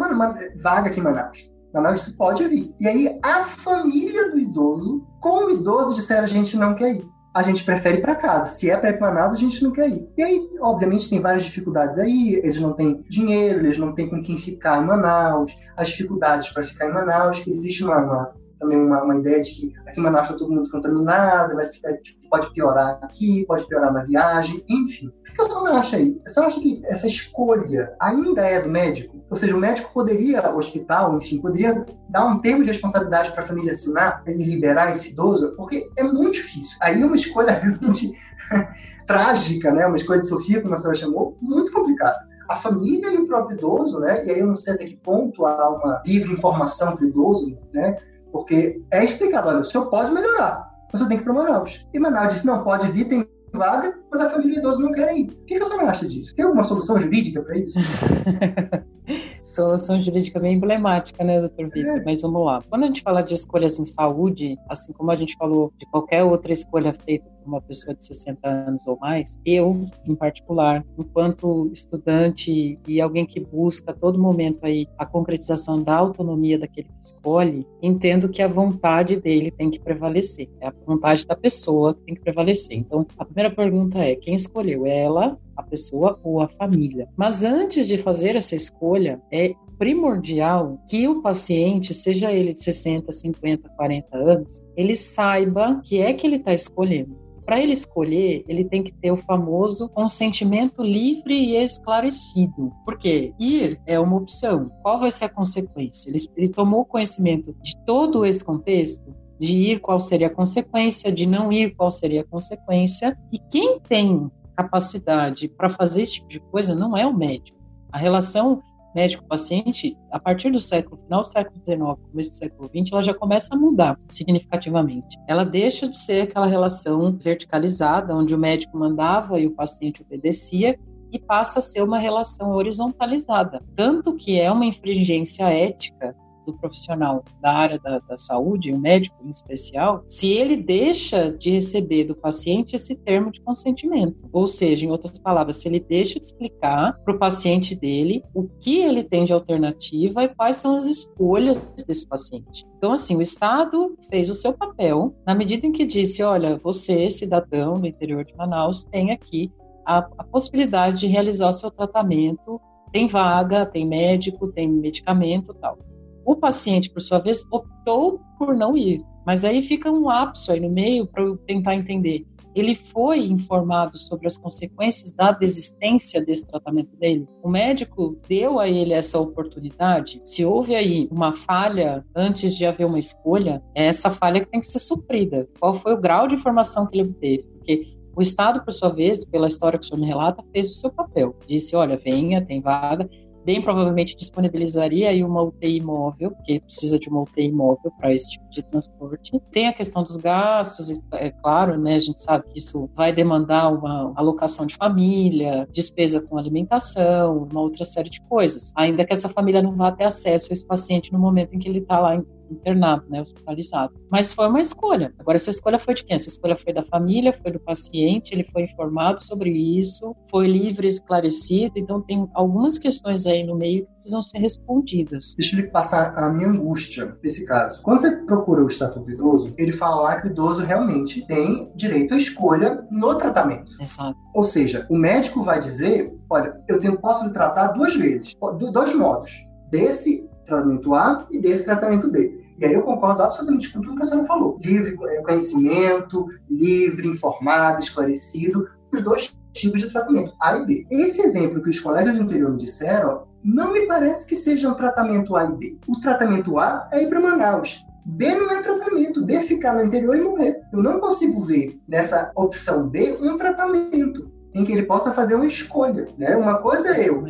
vaga aqui em Manaus. Manaus pode vir. E aí a família do idoso, com o idoso, disseram a gente não quer ir a gente prefere ir para casa. Se é para ir para Manaus, a gente não quer ir. E aí, obviamente, tem várias dificuldades aí. Eles não têm dinheiro, eles não têm com quem ficar em Manaus, as dificuldades para ficar em Manaus. Existe uma, uma também uma, uma ideia de que aqui em Manaus está todo mundo contaminado, vai, pode piorar aqui, pode piorar na viagem, enfim. O que a senhora acha aí? A senhora acha que essa escolha ainda é do médico? Ou seja, o médico poderia, o hospital, enfim, poderia dar um termo de responsabilidade para a família assinar e liberar esse idoso? Porque é muito difícil. Aí é uma escolha realmente trágica, né? Uma escolha de Sofia, como a senhora chamou, muito complicada a família e o próprio idoso, né? E aí eu não sei até que ponto há uma livre informação para o idoso, né? Porque é explicado, olha, o senhor pode melhorar, mas eu tenho que ir para Manaus. E Manaus disse, não, pode vir, tem vaga, mas a família o idoso não querem ir. O que, que a senhora acha disso? Tem alguma solução jurídica para isso? Solução jurídica bem emblemática, né, doutor Vitor? É. Mas vamos lá. Quando a gente fala de escolhas em saúde, assim como a gente falou de qualquer outra escolha feita uma pessoa de 60 anos ou mais, eu, em particular, enquanto estudante e alguém que busca a todo momento aí a concretização da autonomia daquele que escolhe, entendo que a vontade dele tem que prevalecer. É a vontade da pessoa que tem que prevalecer. Então, a primeira pergunta é: quem escolheu? Ela a pessoa ou a família. Mas antes de fazer essa escolha, é primordial que o paciente, seja ele de 60, 50, 40 anos, ele saiba que é que ele está escolhendo. Para ele escolher, ele tem que ter o famoso consentimento livre e esclarecido. Porque ir é uma opção. Qual vai ser a consequência? Ele, ele tomou conhecimento de todo esse contexto, de ir, qual seria a consequência, de não ir, qual seria a consequência. E quem tem capacidade para fazer esse tipo de coisa não é o médico. A relação médico-paciente, a partir do século final do século XIX, começo do século XX, ela já começa a mudar significativamente. Ela deixa de ser aquela relação verticalizada, onde o médico mandava e o paciente obedecia, e passa a ser uma relação horizontalizada. Tanto que é uma infringência ética do profissional da área da, da saúde, o médico em especial, se ele deixa de receber do paciente esse termo de consentimento. Ou seja, em outras palavras, se ele deixa de explicar para o paciente dele o que ele tem de alternativa e quais são as escolhas desse paciente. Então, assim, o Estado fez o seu papel na medida em que disse: olha, você, cidadão do interior de Manaus, tem aqui a, a possibilidade de realizar o seu tratamento. Tem vaga, tem médico, tem medicamento tal. O paciente, por sua vez, optou por não ir. Mas aí fica um lapso aí no meio para eu tentar entender. Ele foi informado sobre as consequências da desistência desse tratamento dele? O médico deu a ele essa oportunidade? Se houve aí uma falha antes de haver uma escolha, é essa falha que tem que ser suprida. Qual foi o grau de informação que ele obteve? Porque o Estado, por sua vez, pela história que o senhor me relata, fez o seu papel. Disse: olha, venha, tem vaga bem provavelmente disponibilizaria aí uma UTI móvel, porque precisa de uma UTI móvel para esse tipo de transporte. Tem a questão dos gastos, é claro, né? A gente sabe que isso vai demandar uma alocação de família, despesa com alimentação, uma outra série de coisas. Ainda que essa família não vá ter acesso a esse paciente no momento em que ele está lá internado, né, hospitalizado. Mas foi uma escolha. Agora, essa escolha foi de quem? Essa escolha foi da família, foi do paciente, ele foi informado sobre isso, foi livre, esclarecido. Então, tem algumas questões aí no meio que precisam ser respondidas. Deixa eu lhe passar a minha angústia nesse caso. Quando você procura o Estatuto do Idoso, ele fala lá que o idoso realmente tem direito à escolha no tratamento. Exato. Ou seja, o médico vai dizer: olha, eu tenho, posso lhe tratar duas vezes, dois modos. Desse tratamento A e desse tratamento B. E aí eu concordo absolutamente com tudo que a senhora falou. Livre é, conhecimento, livre, informado, esclarecido, os dois tipos de tratamento, A e B. Esse exemplo que os colegas do interior me disseram, não me parece que seja um tratamento A e B. O tratamento A é ir para Manaus. B não é tratamento, B é ficar no interior e morrer. Eu não consigo ver nessa opção B um tratamento em que ele possa fazer uma escolha. Né? Uma coisa é eu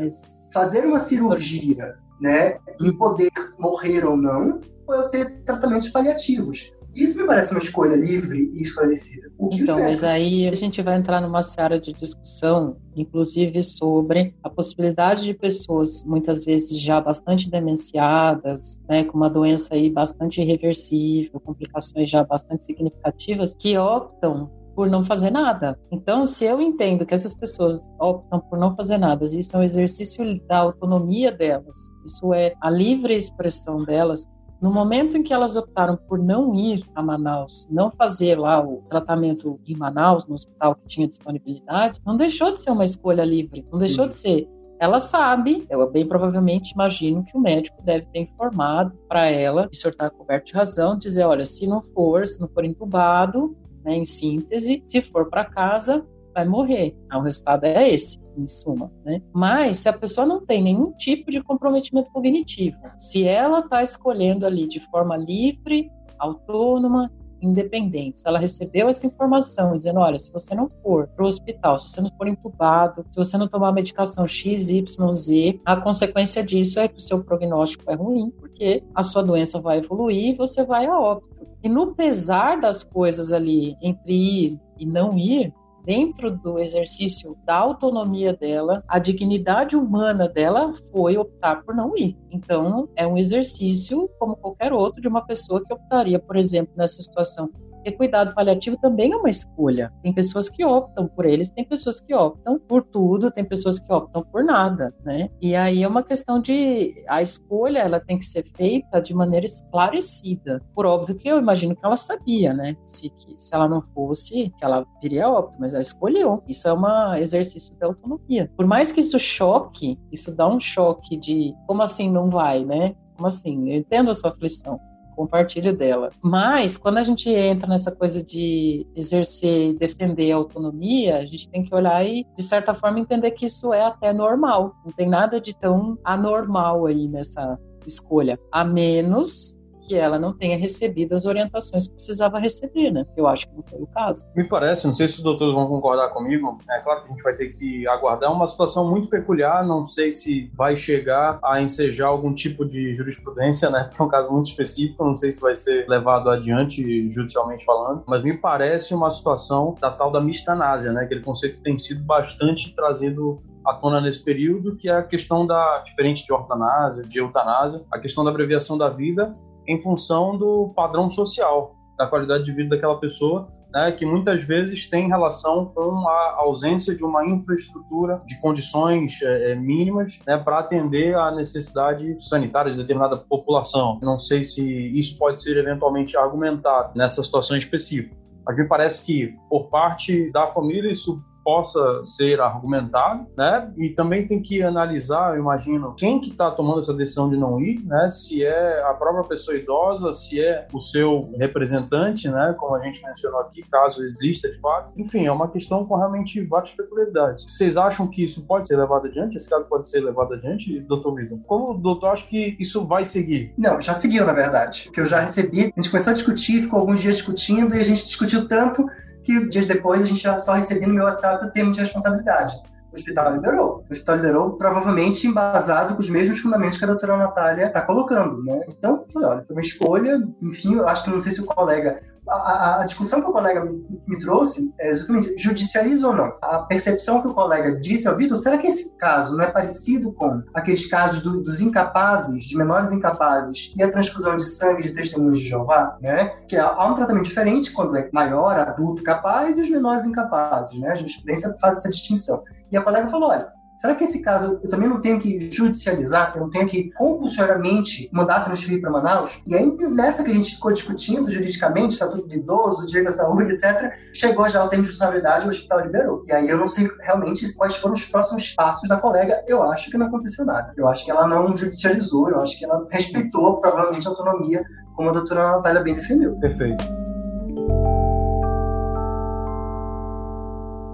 fazer uma cirurgia né, e poder morrer ou não, ou eu ter tratamentos paliativos. Isso me parece uma escolha livre e esclarecida. então, mas aí a gente vai entrar numa seara de discussão, inclusive sobre a possibilidade de pessoas, muitas vezes já bastante demenciadas, né, com uma doença aí bastante irreversível, complicações já bastante significativas, que optam por não fazer nada. Então, se eu entendo que essas pessoas optam por não fazer nada, isso é um exercício da autonomia delas, isso é a livre expressão delas, no momento em que elas optaram por não ir a Manaus, não fazer lá o tratamento em Manaus, no hospital que tinha disponibilidade, não deixou de ser uma escolha livre, não deixou de ser. Ela sabe, eu bem provavelmente imagino que o médico deve ter informado para ela, o senhor está coberto de razão, dizer, olha, se não for, se não for entubado, né, em síntese, se for para casa, vai morrer. Ah, o resultado é esse, em suma, né? Mas se a pessoa não tem nenhum tipo de comprometimento cognitivo, se ela está escolhendo ali de forma livre, autônoma, independente, se ela recebeu essa informação dizendo, olha, se você não for para o hospital, se você não for entubado, se você não tomar a medicação X, Y, Z, a consequência disso é que o seu prognóstico é ruim, porque a sua doença vai evoluir e você vai a óbito. E no pesar das coisas ali entre ir e não ir, dentro do exercício da autonomia dela, a dignidade humana dela foi optar por não ir. Então, é um exercício como qualquer outro de uma pessoa que optaria, por exemplo, nessa situação porque cuidado paliativo também é uma escolha. Tem pessoas que optam por eles, tem pessoas que optam por tudo, tem pessoas que optam por nada, né? E aí é uma questão de a escolha, ela tem que ser feita de maneira esclarecida. Por óbvio que eu imagino que ela sabia, né? Se que se ela não fosse, que ela viria óbito, mas ela escolheu. Isso é um exercício de autonomia. Por mais que isso choque, isso dá um choque de como assim não vai, né? Como assim? Eu entendo a sua aflição compartilho dela. Mas, quando a gente entra nessa coisa de exercer e defender a autonomia, a gente tem que olhar e, de certa forma, entender que isso é até normal. Não tem nada de tão anormal aí nessa escolha. A menos que ela não tenha recebido as orientações que precisava receber, né? Eu acho que não foi o caso. Me parece, não sei se os doutores vão concordar comigo, é claro que a gente vai ter que aguardar uma situação muito peculiar, não sei se vai chegar a ensejar algum tipo de jurisprudência, né? Que é um caso muito específico, não sei se vai ser levado adiante judicialmente falando, mas me parece uma situação da tal da mistanásia, né? Aquele conceito que tem sido bastante trazido à tona nesse período, que é a questão da, diferente de ortanásia, de eutanásia, a questão da abreviação da vida em função do padrão social, da qualidade de vida daquela pessoa, né, que muitas vezes tem relação com a ausência de uma infraestrutura de condições é, é mínimas né, para atender à necessidade sanitária de determinada população. Não sei se isso pode ser eventualmente argumentado nessa situação específica. Mas me parece que, por parte da família, isso possa ser argumentado, né? E também tem que analisar, eu imagino, quem que está tomando essa decisão de não ir, né? Se é a própria pessoa idosa, se é o seu representante, né? Como a gente mencionou aqui, caso exista de fato. Enfim, é uma questão com realmente várias peculiaridades. Vocês acham que isso pode ser levado adiante? Esse caso pode ser levado adiante, doutor Wilson? Como o doutor acha que isso vai seguir? Não, já seguiu, na verdade. Que eu já recebi, a gente começou a discutir, ficou alguns dias discutindo e a gente discutiu tanto que dias depois a gente já só recebia no meu WhatsApp o termo de responsabilidade. O hospital liberou. O hospital liberou, provavelmente embasado com os mesmos fundamentos que a doutora Natália está colocando, né? Então, falei, olha, foi uma escolha, enfim, eu acho que não sei se o colega a, a, discussão que o colega me, trouxe é exatamente judicializa ou não. A percepção que o colega disse ao Vitor, será que esse caso não é parecido com aqueles casos do, dos incapazes, de menores incapazes e a transfusão de sangue de testemunhos de Jeová, né? Que há um tratamento diferente quando é maior, adulto, capaz e os menores incapazes, né? A jurisprudência faz essa distinção. E a colega falou, olha, Será que esse caso eu também não tenho que judicializar, eu não tenho que compulsoriamente mandar transferir para Manaus? E aí, nessa que a gente ficou discutindo juridicamente, estatuto de idoso, direito à saúde, etc., chegou já o tempo de responsabilidade, o hospital liberou. E aí eu não sei realmente quais foram os próximos passos da colega. Eu acho que não aconteceu nada. Eu acho que ela não judicializou, eu acho que ela respeitou provavelmente a autonomia, como a doutora Natália bem defendeu. Perfeito.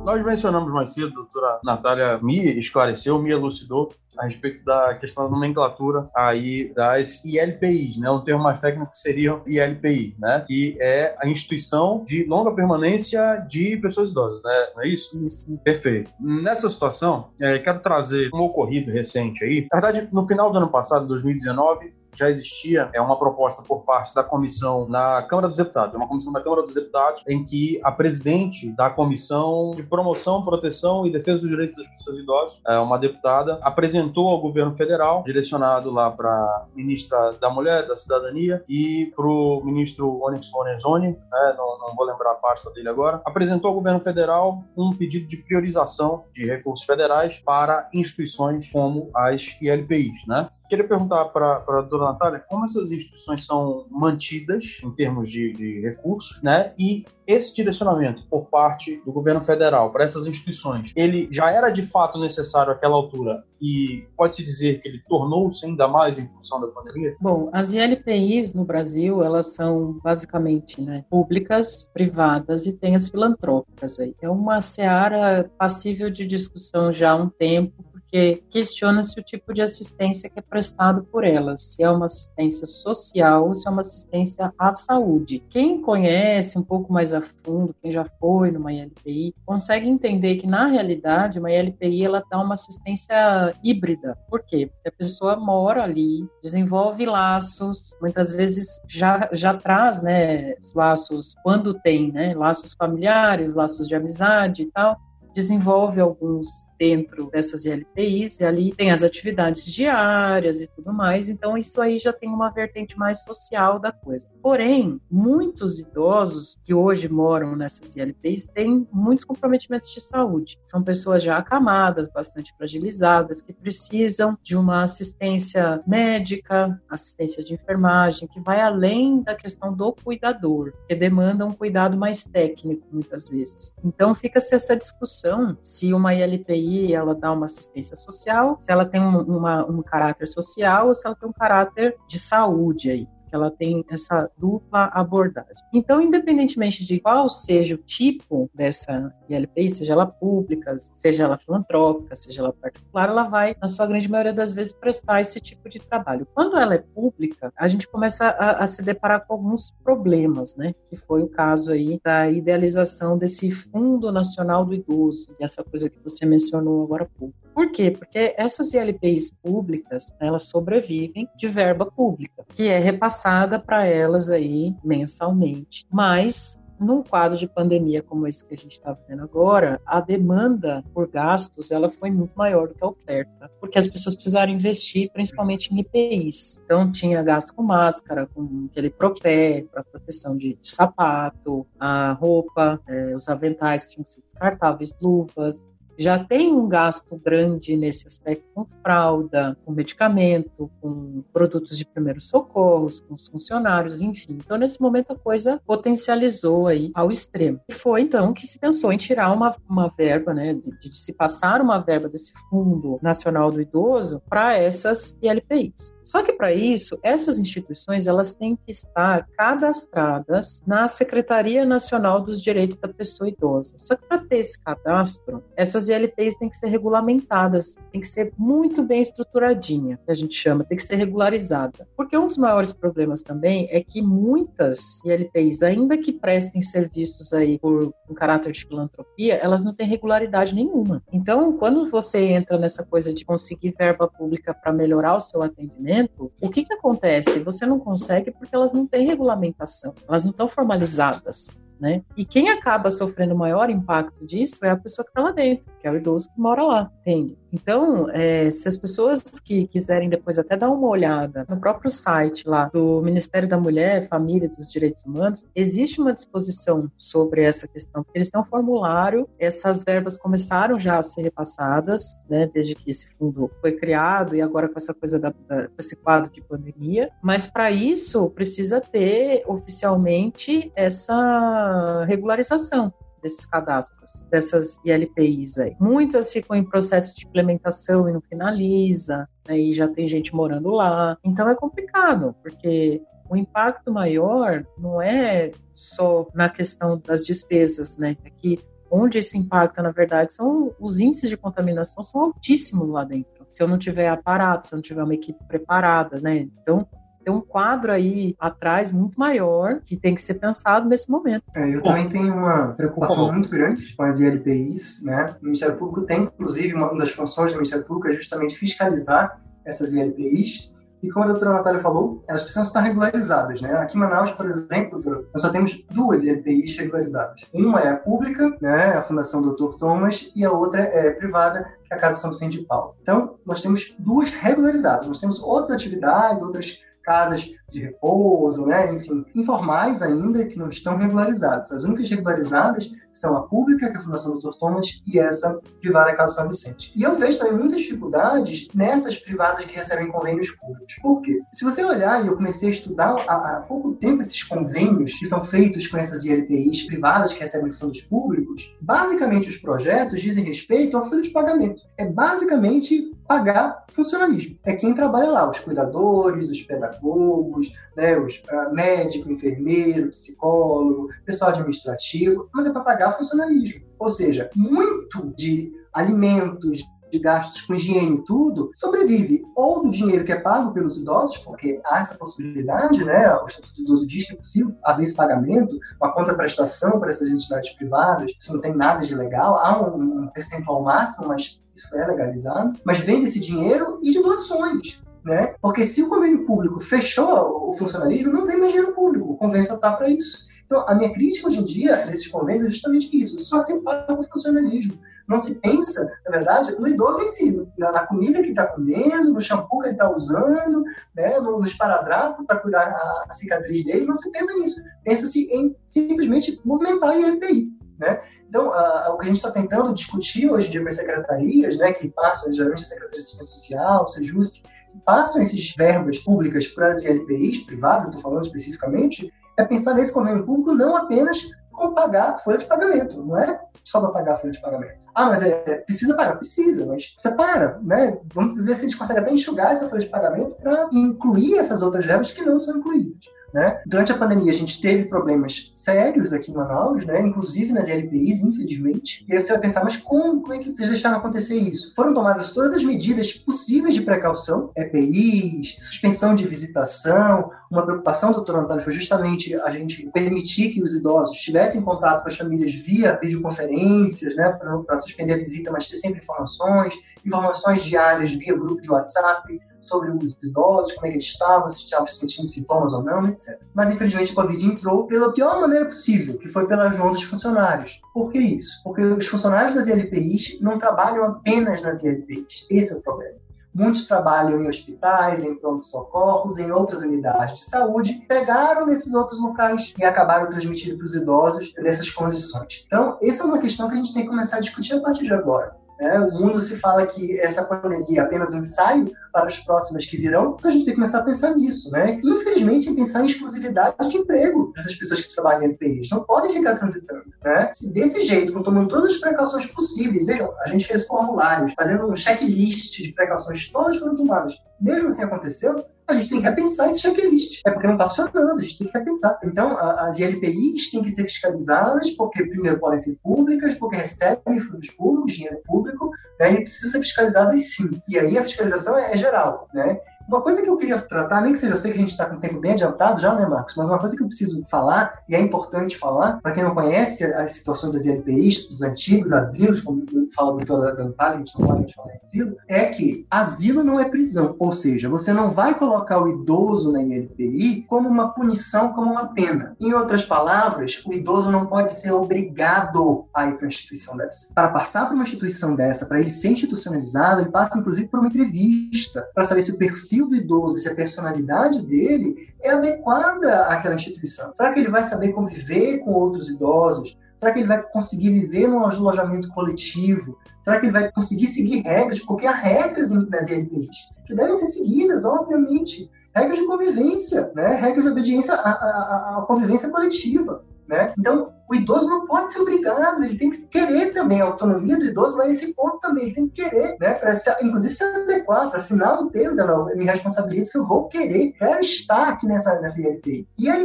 Nós mencionamos mais cedo, a doutora Natália me esclareceu, me elucidou a respeito da questão da nomenclatura aí das ILPIs, né? Um termo mais técnico seria ILPI, né? Que é a instituição de longa permanência de pessoas idosas, né? Não é isso? Isso. Perfeito. Nessa situação, é, quero trazer um ocorrido recente aí. Na verdade, no final do ano passado, 2019, já existia é uma proposta por parte da comissão na Câmara dos Deputados, é uma comissão da Câmara dos Deputados em que a presidente da comissão de promoção, proteção e defesa dos direitos das pessoas idosas, é uma deputada, apresentou ao governo federal, direcionado lá para ministra da Mulher, da Cidadania e para o ministro Onyx Lorenzoni, né, não, não vou lembrar a pasta dele agora, apresentou ao governo federal um pedido de priorização de recursos federais para instituições como as ILPIs, né? Queria perguntar para a doutora Natália como essas instituições são mantidas em termos de, de recursos, né? E esse direcionamento por parte do governo federal para essas instituições, ele já era de fato necessário àquela altura e pode-se dizer que ele tornou-se ainda mais em função da pandemia? Bom, as ILPIs no Brasil, elas são basicamente né, públicas, privadas e tem as filantrópicas aí. É uma seara passível de discussão já há um tempo, porque questiona-se o tipo de assistência que é prestado por elas, se é uma assistência social ou se é uma assistência à saúde. Quem conhece um pouco mais a fundo, quem já foi numa ILPI, consegue entender que na realidade uma ILPI ela dá uma assistência híbrida. Por quê? Porque a pessoa mora ali, desenvolve laços, muitas vezes já, já traz, né, os laços quando tem, né, laços familiares, laços de amizade e tal, desenvolve alguns dentro dessas ILPIs, e ali tem as atividades diárias e tudo mais, então isso aí já tem uma vertente mais social da coisa. Porém, muitos idosos que hoje moram nessas ILPIs têm muitos comprometimentos de saúde. São pessoas já acamadas, bastante fragilizadas, que precisam de uma assistência médica, assistência de enfermagem, que vai além da questão do cuidador, que demanda um cuidado mais técnico muitas vezes. Então fica-se essa discussão se uma ILPI ela dá uma assistência social, se ela tem um, uma, um caráter social ou se ela tem um caráter de saúde aí ela tem essa dupla abordagem. Então, independentemente de qual seja o tipo dessa ILPI, seja ela pública, seja ela filantrópica, seja ela particular, ela vai, na sua grande maioria das vezes, prestar esse tipo de trabalho. Quando ela é pública, a gente começa a, a se deparar com alguns problemas, né? Que foi o caso aí da idealização desse Fundo Nacional do Idoso, essa coisa que você mencionou agora pouco. Por quê? Porque essas ILPIs públicas, elas sobrevivem de verba pública, que é repassada para elas aí mensalmente. Mas num quadro de pandemia como esse que a gente está vendo agora, a demanda por gastos ela foi muito maior do que a oferta, porque as pessoas precisaram investir principalmente em EPIs. Então tinha gasto com máscara, com aquele propé para proteção de, de, sapato, a roupa, é, os aventais tinham que ser descartáveis, luvas já tem um gasto grande nesse aspecto com fralda, com medicamento, com produtos de primeiros socorros, com os funcionários, enfim. Então, nesse momento, a coisa potencializou aí ao extremo. E foi, então, que se pensou em tirar uma, uma verba, né, de, de se passar uma verba desse Fundo Nacional do Idoso para essas ILPIs. Só que, para isso, essas instituições, elas têm que estar cadastradas na Secretaria Nacional dos Direitos da Pessoa Idosa. Só que, para ter esse cadastro, essas ILPs têm que ser regulamentadas, tem que ser muito bem estruturadinha, que a gente chama, tem que ser regularizada. Porque um dos maiores problemas também é que muitas ILPs, ainda que prestem serviços aí por um caráter de filantropia, elas não têm regularidade nenhuma. Então, quando você entra nessa coisa de conseguir verba pública para melhorar o seu atendimento, o que que acontece? Você não consegue porque elas não têm regulamentação, elas não estão formalizadas. Né? E quem acaba sofrendo o maior impacto disso é a pessoa que está lá dentro, que é o idoso que mora lá, entende? Então, é, se as pessoas que quiserem depois até dar uma olhada no próprio site lá do Ministério da Mulher, Família e dos Direitos Humanos, existe uma disposição sobre essa questão, porque eles têm um formulário, essas verbas começaram já a ser repassadas, né, desde que esse fundo foi criado e agora com essa coisa da, da com esse quadro de pandemia, mas para isso precisa ter oficialmente essa regularização desses cadastros, dessas ILPIs aí. Muitas ficam em processo de implementação e não finaliza, aí já tem gente morando lá. Então é complicado, porque o impacto maior não é só na questão das despesas, né? É que onde isso impacta, na verdade, são os índices de contaminação são altíssimos lá dentro. Se eu não tiver aparato, se eu não tiver uma equipe preparada, né? Então, tem um quadro aí atrás muito maior que tem que ser pensado nesse momento. É, eu também tenho uma preocupação muito grande com as ILPIs, né? O Ministério Público tem, inclusive, uma das funções do Ministério Público é justamente fiscalizar essas ILPIs e como a doutora Natália falou, elas precisam estar regularizadas. Né? Aqui em Manaus, por exemplo, doutora, nós só temos duas ILPIs regularizadas. Uma é a pública, né, a Fundação Dr. Thomas, e a outra é privada, que é a Casa São Vicente de Paulo. Então, nós temos duas regularizadas. Nós temos outras atividades, outras casas de repouso, né? enfim, informais ainda que não estão regularizadas. As únicas regularizadas são a pública, que é a Fundação Dr. Thomas, e essa privada, Casa São Vicente. E eu vejo também muitas dificuldades nessas privadas que recebem convênios públicos. Por quê? Se você olhar, e eu comecei a estudar há, há pouco tempo esses convênios que são feitos com essas ILPIs privadas que recebem fundos públicos, basicamente os projetos dizem respeito ao folha de pagamento. É basicamente pagar funcionalismo. É quem trabalha lá, os cuidadores, os pedagogos, né, os uh, médico, enfermeiro, psicólogo, pessoal administrativo, mas é para pagar funcionalismo. Ou seja, muito de alimentos, de gastos com higiene e tudo, sobrevive ou do dinheiro que é pago pelos idosos, porque há essa possibilidade, né? O Estatuto do Idoso diz que é possível haver esse pagamento, uma contraprestação para essas entidades privadas, isso não tem nada de legal, há um, um percentual máximo, mas isso é legalizado, mas vem desse dinheiro e de doações. Né? Porque se o convênio público fechou o funcionalismo, não vem mais dinheiro público, o convênio só está para isso. Então, a minha crítica hoje em dia nesses convênios é justamente isso: só se paga o funcionalismo não se pensa, na verdade, no idoso em si, na, na comida que está comendo, no shampoo que ele está usando, né, no, no esparadrapo para curar a, a, cicatriz dele, não se pensa nisso. Pensa-se em simplesmente movimentar a IRPI. Né? Então, o que a gente está tentando discutir hoje em dia com as secretarias, né, que passam, geralmente a Secretaria de Assistência Social, SEJUSC, passam esses verbas públicas para as ILPIs privadas, estou falando especificamente, é pensar nesse convênio público não apenas como pagar folha de pagamento, não é só para pagar a folha de pagamento. Ah, mas é, precisa pagar? Precisa, mas você para, né? Vamos ver se a gente consegue até enxugar essa folha de pagamento para incluir essas outras verbas que não são incluídas. Né? Durante a pandemia, a gente teve problemas sérios aqui em Manaus, né? inclusive nas LPIs, infelizmente. E aí você vai pensar, mas como, como é que vocês deixaram acontecer isso? Foram tomadas todas as medidas possíveis de precaução, EPIs, suspensão de visitação. Uma preocupação, doutor Antônio, foi justamente a gente permitir que os idosos tivessem contato com as famílias via videoconferências, né? para suspender a visita, mas ter sempre informações, informações diárias via grupo de WhatsApp, sobre os idosos, como é que eles estavam, se estavam sentindo sintomas ou não, etc. Mas infelizmente a Covid entrou pela pior maneira possível, que foi pelas mãos dos funcionários. Por que isso? Porque os funcionários das ILPIs não trabalham apenas nas ILPIs. Esse é o problema. Muitos trabalham em hospitais, em pronto-socorros, em outras unidades de saúde, pegaram nesses outros locais e acabaram transmitindo para os idosos nessas condições. Então, essa é uma questão que a gente tem que começar a discutir a partir de agora. Né? O mundo se fala que essa pandemia é apenas um ensaio para as próximas que virão, então a gente tem que começar a pensar nisso. Né? Infelizmente, pensar em exclusividade de emprego para essas pessoas que trabalham em EPIs. Não podem ficar transitando. Né? Se desse jeito, tomando todas as precauções possíveis, vejam, a gente fez formulários, fazendo um checklist de precauções, todas foram tomadas. Mesmo assim acontecendo, a gente tem que repensar esse checklist. É porque não está funcionando, a gente tem que repensar. Então, a, as ILPIs têm que ser fiscalizadas, porque, primeiro, podem ser públicas, porque recebem fundos públicos, dinheiro público, né, e precisam ser fiscalizadas sim. E aí a fiscalização é, é geral, né? Uma coisa que eu queria tratar, nem que seja, eu sei que a gente está com o tempo bem adiantado já, né, Marcos? Mas uma coisa que eu preciso falar, e é importante falar, para quem não conhece as situações das ILPIs, dos antigos asilos, como fala a doutora Dantalha, a gente não pode falar em asilo, é que asilo não é prisão. Ou seja, você não vai colocar o idoso na ILPI como uma punição, como uma pena. Em outras palavras, o idoso não pode ser obrigado a ir para uma instituição dessa. Para passar para uma instituição dessa, para ele ser institucionalizado, ele passa inclusive por uma entrevista para saber se o perfil perfil do idoso, se a personalidade dele é adequada àquela instituição. Será que ele vai saber conviver com outros idosos? Será que ele vai conseguir viver num alojamento coletivo? Será que ele vai conseguir seguir regras? Porque há regras nas ILPs que devem ser seguidas, obviamente. Regras de convivência, né? regras de obediência à, à, à convivência coletiva. Né? Então, o idoso não pode ser obrigado, ele tem que querer também. A autonomia do idoso vai nesse ponto também, ele tem que querer, né? Para inclusive se adequar, para assinar um termo, não, me responsabilizo que eu vou querer, quero estar aqui nessa, nessa ILPI. E a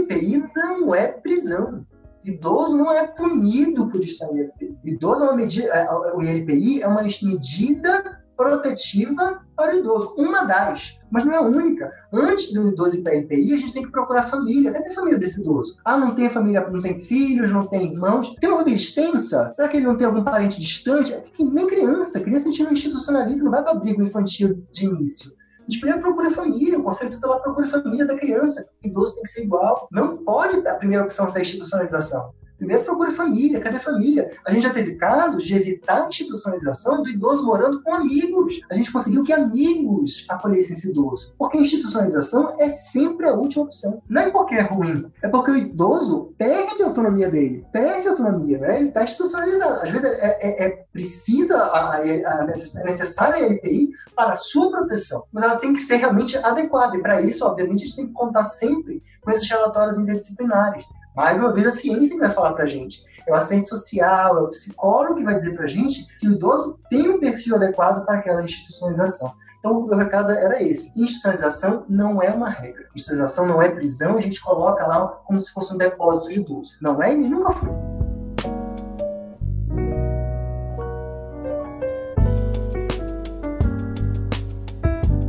não é prisão. Idoso não é punido por estar em ILPI. Idoso é uma medida, é, o ILPI é uma medida protetiva para o idoso. Uma das, mas não é a única. Antes do idoso ir para a LPI, a gente tem que procurar família. Cadê a família desse idoso? Ah, não tem família, não tem filhos, não tem irmãos. Tem uma família extensa? Será que ele não tem algum parente distante? É que nem criança. Criança a gente não institucionaliza, não vai para abrigo infantil de início. A gente primeiro procura família, o conselho tutelar procura família da criança. O idoso tem que ser igual. Não pode a primeira opção ser a institucionalização. Primeiro procure família, cadê a família? A gente já teve casos de evitar a institucionalização do idoso morando com amigos. A gente conseguiu que amigos acolhessem esse idoso. Porque a institucionalização é sempre a última opção. Não é porque é ruim, é porque o idoso perde a autonomia dele, perde a autonomia, né? Ele está institucionalizado. Às vezes é, é, é precisa, a, a, necessária a EPI para a sua proteção, mas ela tem que ser realmente adequada. E para isso, obviamente, a gente tem que contar sempre com esses relatórios interdisciplinares. Mais uma vez, a ciência vai falar para a gente. É o assistente social, é o psicólogo que vai dizer para a gente se o idoso tem um perfil adequado para aquela institucionalização. Então, o meu recado era esse. Institucionalização não é uma regra. Institucionalização não é prisão, a gente coloca lá como se fosse um depósito de idoso. Não é e nunca foi.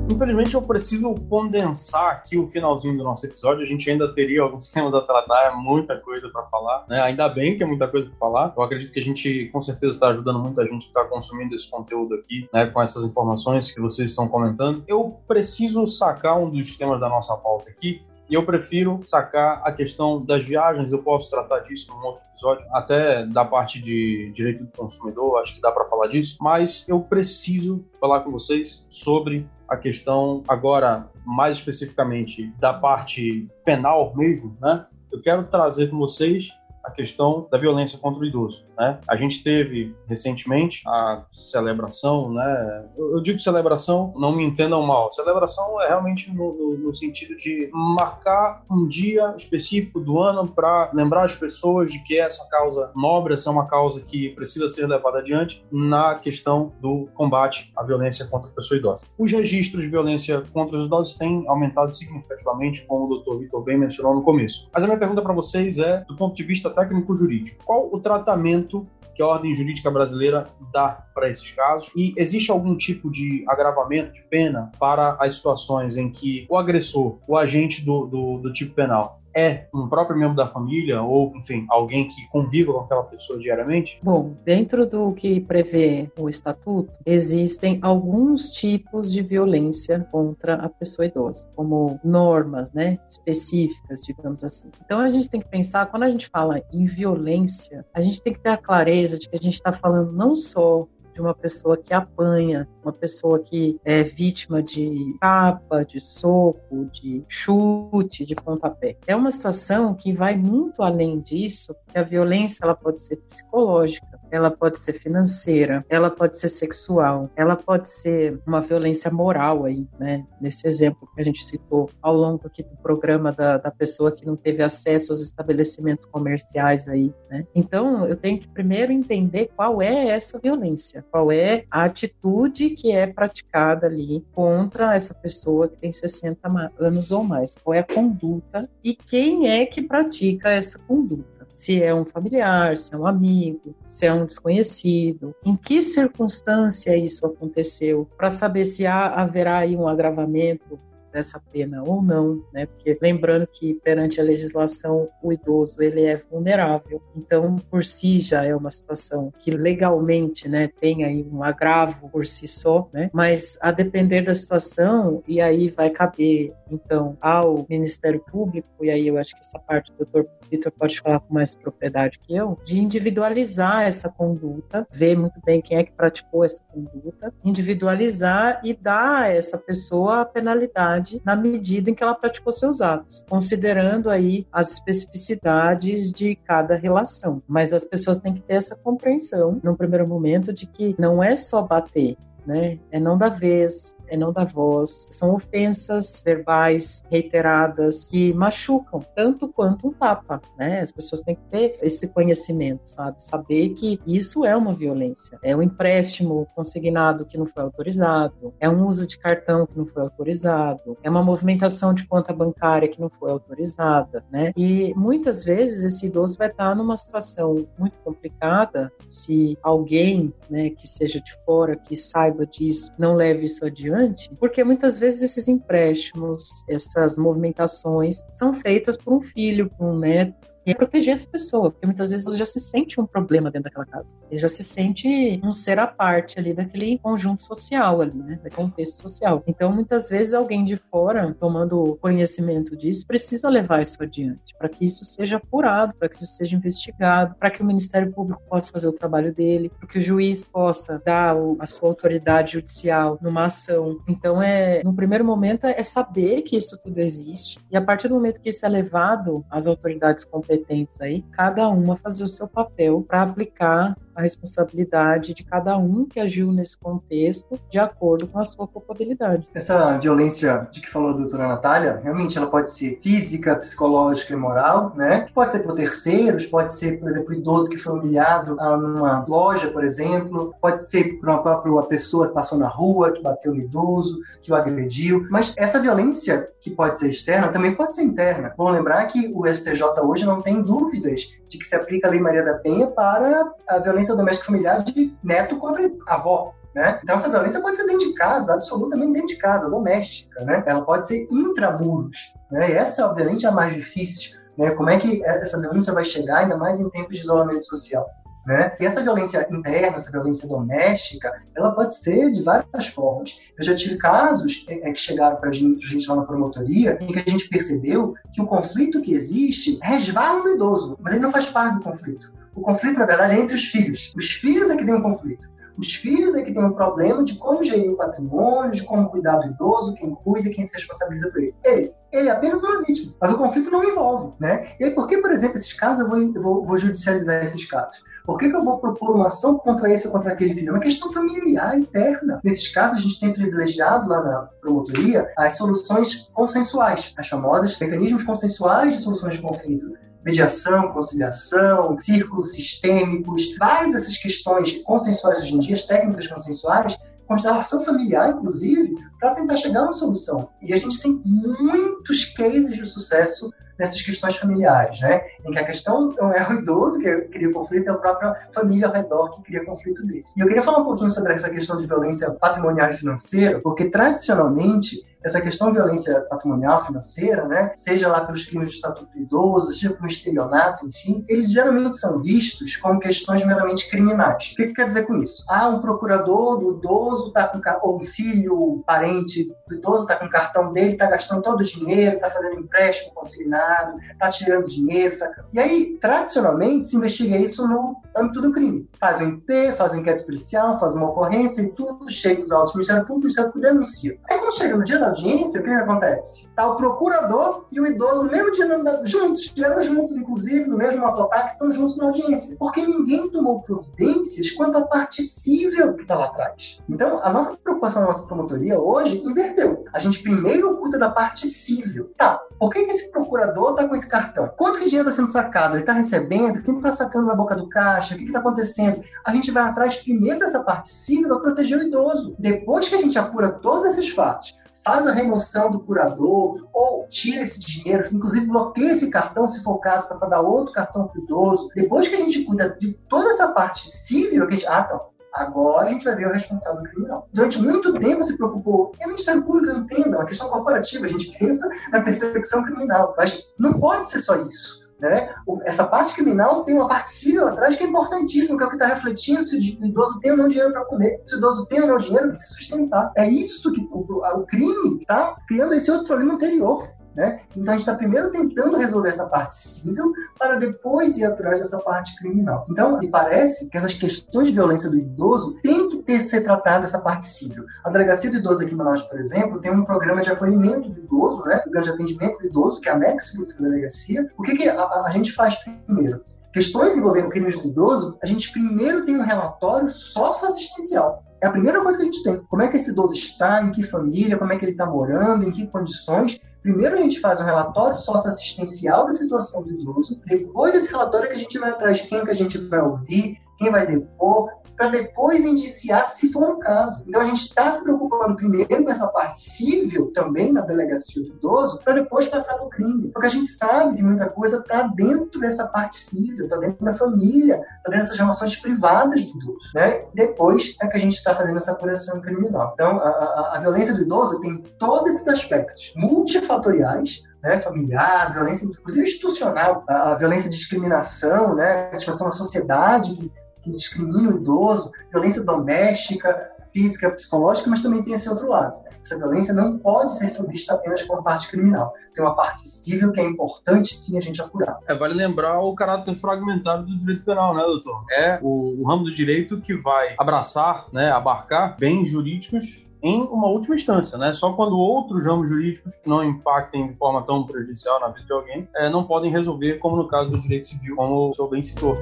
Infelizmente, eu preciso condensar aqui o finalzinho do nosso episódio. A gente ainda teria alguns temas a tratar, é muita coisa para falar. Né? Ainda bem que é muita coisa para falar. Eu acredito que a gente, com certeza, está ajudando muita gente que está consumindo esse conteúdo aqui, né? com essas informações que vocês estão comentando. Eu preciso sacar um dos temas da nossa pauta aqui, e eu prefiro sacar a questão das viagens. Eu posso tratar disso num outro episódio, até da parte de direito do consumidor, acho que dá para falar disso. Mas eu preciso falar com vocês sobre a questão agora mais especificamente da parte penal mesmo, né? Eu quero trazer com vocês a questão da violência contra o idoso. Né? A gente teve recentemente a celebração, né? Eu, eu, digo celebração, não me entendam mal. Celebração é realmente no, no, no sentido de marcar um dia específico do ano para lembrar as pessoas de que essa causa nobre, essa é uma causa que precisa ser levada adiante na questão do combate à violência contra a pessoa idosa. Os registros de violência contra os idosos têm aumentado significativamente, como o Dr. Vitor bem mencionou no começo. Mas a minha pergunta para vocês é, do ponto de vista técnico-jurídico, qual o tratamento que a ordem jurídica brasileira dá para esses casos? E existe algum tipo de agravamento de pena para as situações em que o agressor, o agente do, do, do tipo penal, é um próprio membro da família ou, enfim, alguém que conviva com aquela pessoa diariamente? Bom, dentro do que prevê o estatuto, existem alguns tipos de violência contra a pessoa idosa, como normas, né, específicas, digamos assim. Então a gente tem que pensar, quando a gente fala em violência, a gente tem que ter a clareza de que a gente está falando não só de uma pessoa que apanha, uma pessoa que é vítima de capa, de soco, de chute, de pontapé. É uma situação que vai muito além disso, porque a violência ela pode ser psicológica, ela pode ser financeira, ela pode ser sexual, ela pode ser uma violência moral aí, né? Nesse exemplo que a gente citou ao longo aqui do programa da, da pessoa que não teve acesso aos estabelecimentos comerciais aí, né? Então, eu tenho que primeiro entender qual é essa violência, qual é a atitude que é praticada ali contra essa pessoa que tem 60 anos ou mais, qual é a conduta e quem é que pratica essa conduta se é um familiar, se é um amigo, se é um desconhecido, em que circunstância isso aconteceu, para saber se há, haverá aí um agravamento dessa pena ou não, né? Porque lembrando que perante a legislação o idoso ele é vulnerável, então por si já é uma situação que legalmente, né, tem aí um agravo por si só, né? Mas a depender da situação e aí vai caber então ao Ministério Público e aí eu acho que essa parte o doutor Vitor pode falar com mais propriedade que eu, de individualizar essa conduta, ver muito bem quem é que praticou essa conduta, individualizar e dar a essa pessoa a penalidade na medida em que ela praticou seus atos, considerando aí as especificidades de cada relação. Mas as pessoas têm que ter essa compreensão, no primeiro momento, de que não é só bater, né? É não dar vez, é não dar voz. São ofensas verbais reiteradas que machucam tanto quanto um tapa, né? As pessoas têm que ter esse conhecimento, sabe? Saber que isso é uma violência. É um empréstimo consignado que não foi autorizado, é um uso de cartão que não foi autorizado, é uma movimentação de conta bancária que não foi autorizada, né? E muitas vezes esse idoso vai estar numa situação muito complicada se alguém, né, que seja de fora, que saiba disso, não leve isso adiante porque muitas vezes esses empréstimos, essas movimentações são feitas por um filho, por um neto, é proteger essa pessoa, porque muitas vezes você já se sente um problema dentro daquela casa. Ele já se sente um ser à parte ali daquele conjunto social ali, né? Daquele contexto social. Então, muitas vezes alguém de fora, tomando conhecimento disso, precisa levar isso adiante, para que isso seja apurado, para que isso seja investigado, para que o Ministério Público possa fazer o trabalho dele, para que o juiz possa dar a sua autoridade judicial numa ação. Então, é no primeiro momento é saber que isso tudo existe e a partir do momento que isso é levado às autoridades competentes aí, cada uma fazer o seu papel para aplicar a responsabilidade de cada um que agiu nesse contexto de acordo com a sua culpabilidade. Essa violência de que falou a doutora Natália, realmente ela pode ser física, psicológica e moral, né? Pode ser por terceiros, pode ser, por exemplo, idoso que foi humilhado ah, numa loja, por exemplo, pode ser por uma própria pessoa que passou na rua, que bateu no idoso, que o agrediu, mas essa violência que pode ser externa também pode ser interna. Vamos lembrar que o STJ hoje não tem dúvidas de que se aplica a Lei Maria da Penha para a violência doméstica familiar de neto contra avó. Né? Então essa violência pode ser dentro de casa, absolutamente dentro de casa, doméstica, né? Ela pode ser intramuros, né? E essa obviamente é a mais difícil, né? Como é que essa denúncia vai chegar, ainda mais em tempos de isolamento social? Né? E essa violência interna, essa violência doméstica, ela pode ser de várias formas. Eu já tive casos é, é que chegaram para a gente lá na promotoria em que a gente percebeu que o conflito que existe resvala no idoso, mas ele não faz parte do conflito. O conflito, na verdade, é entre os filhos. Os filhos é que têm um conflito. Os filhos é que têm um problema de como gerir o patrimônio, de como cuidar do idoso, quem cuida, quem se responsabiliza por ele. Ele, ele é apenas uma vítima, mas o conflito não envolve, né? E aí, por que, por exemplo, esses casos eu vou, vou, vou judicializar esses casos? Por que, que, eu vou propor uma ação contra esse ou contra aquele filho? É uma questão familiar, interna. Nesses casos, a gente tem privilegiado lá na promotoria as soluções consensuais, as famosas mecanismos consensuais de soluções de conflito mediação, conciliação, círculos sistêmicos, várias dessas questões consensuais hoje em dia, as técnicas consensuais, constelação familiar, inclusive, para tentar chegar a uma solução. E a gente tem muitos cases de sucesso nessas questões familiares, né? Em que a questão não é o idoso que cria conflito, é a própria família ao redor que cria conflito desse. E eu queria falar um pouquinho sobre essa questão de violência patrimonial e financeira, porque tradicionalmente essa questão de violência patrimonial financeira, né, seja lá pelos crimes de estatuto do idoso, seja por estelionato, enfim, eles geralmente são vistos como questões meramente criminais. O que, que quer dizer com isso? Ah, um procurador do idoso tá com ou um filho, um parente do idoso está com o cartão dele, está gastando todo o dinheiro, está fazendo empréstimo consignado, está tirando dinheiro, sacando. E aí, tradicionalmente, se investiga isso no âmbito do crime. Faz um IP, faz um inquérito policial, faz uma ocorrência e tudo chega aos autos do Ministério Público, o Ministério Público denuncia. Aí quando chega no dia da audiência, o que, que acontece? Tá o procurador e o idoso no mesmo dia, juntos, estiveram juntos, inclusive, no mesmo mototáxi, estão juntos na audiência. Porque ninguém tomou providências quanto à parte civil que está lá atrás. Então, a nossa preocupação na nossa promotoria hoje inverteu. A gente primeiro cuida da parte civil. Tá, por que, que esse procurador está com esse cartão? Quanto que dinheiro está sendo sacado? Ele está recebendo? Quem está sacando na boca do caixa? O que está acontecendo? A gente vai atrás primeiro dessa parte civil para proteger o idoso. Depois que a gente apura todos esses fatos, faz a remoção do curador ou tira esse dinheiro, inclusive bloqueia esse cartão, se for o caso, para dar outro cartão para idoso. Depois que a gente cuida de toda essa parte civil, que a gente, ah, então, agora a gente vai ver o responsável criminal. Durante muito tempo se preocupou, e o Ministério Público entenda, é uma questão corporativa, a gente pensa na perseguição criminal, mas não pode ser só isso. Né? Essa parte criminal tem uma parte civil atrás que é importantíssima, que é o que está refletindo se o idoso tem ou não dinheiro para comer, se o idoso tem ou não dinheiro para se sustentar. É isso que o, o crime está criando esse outro problema anterior. Né? Então a gente está primeiro tentando resolver essa parte civil para depois ir atrás dessa parte criminal. Então me parece que essas questões de violência do idoso têm que ter ser tratadas essa parte civil. A delegacia do idoso aqui em Manaus, por exemplo, tem um programa de acolhimento do idoso, né? programa de atendimento do idoso que é anexo à delegacia. O que, que a, a gente faz primeiro? Questões envolvendo crimes do idoso, a gente primeiro tem um relatório socioassistencial. É a primeira coisa que a gente tem. Como é que esse idoso está, em que família, como é que ele está morando, em que condições. Primeiro a gente faz um relatório socioassistencial da situação do idoso, depois desse relatório que a gente vai atrás de quem que a gente vai ouvir, quem vai depor, para depois indiciar se for o caso. Então a gente está se preocupando primeiro com essa parte civil também na delegacia do idoso, para depois passar para o crime. Porque a gente sabe que muita coisa está dentro dessa parte civil, está dentro da família, está dentro dessas relações privadas do idoso. Né? Depois é que a gente está fazendo essa apuração criminal. Então a, a, a violência do idoso tem todos esses aspectos multifatoriais né, familiar, violência inclusive institucional, a, violência de discriminação, né, a gente uma sociedade que, que discrimina o idoso, violência doméstica, física, psicológica, mas também tem esse outro lado. Essa violência não pode ser vista apenas como parte criminal. Tem uma parte civil que é importante sim a gente apurar. É, vale lembrar o caráter fragmentado do direito penal, né, doutor? É o, o ramo do direito que vai abraçar, né, abarcar bens jurídicos em uma última instância, né? Só quando outros ramos jurídicos que não impactem de forma tão prejudicial na vida de alguém é, não podem resolver, como no caso do direito civil, como o senhor bem citou.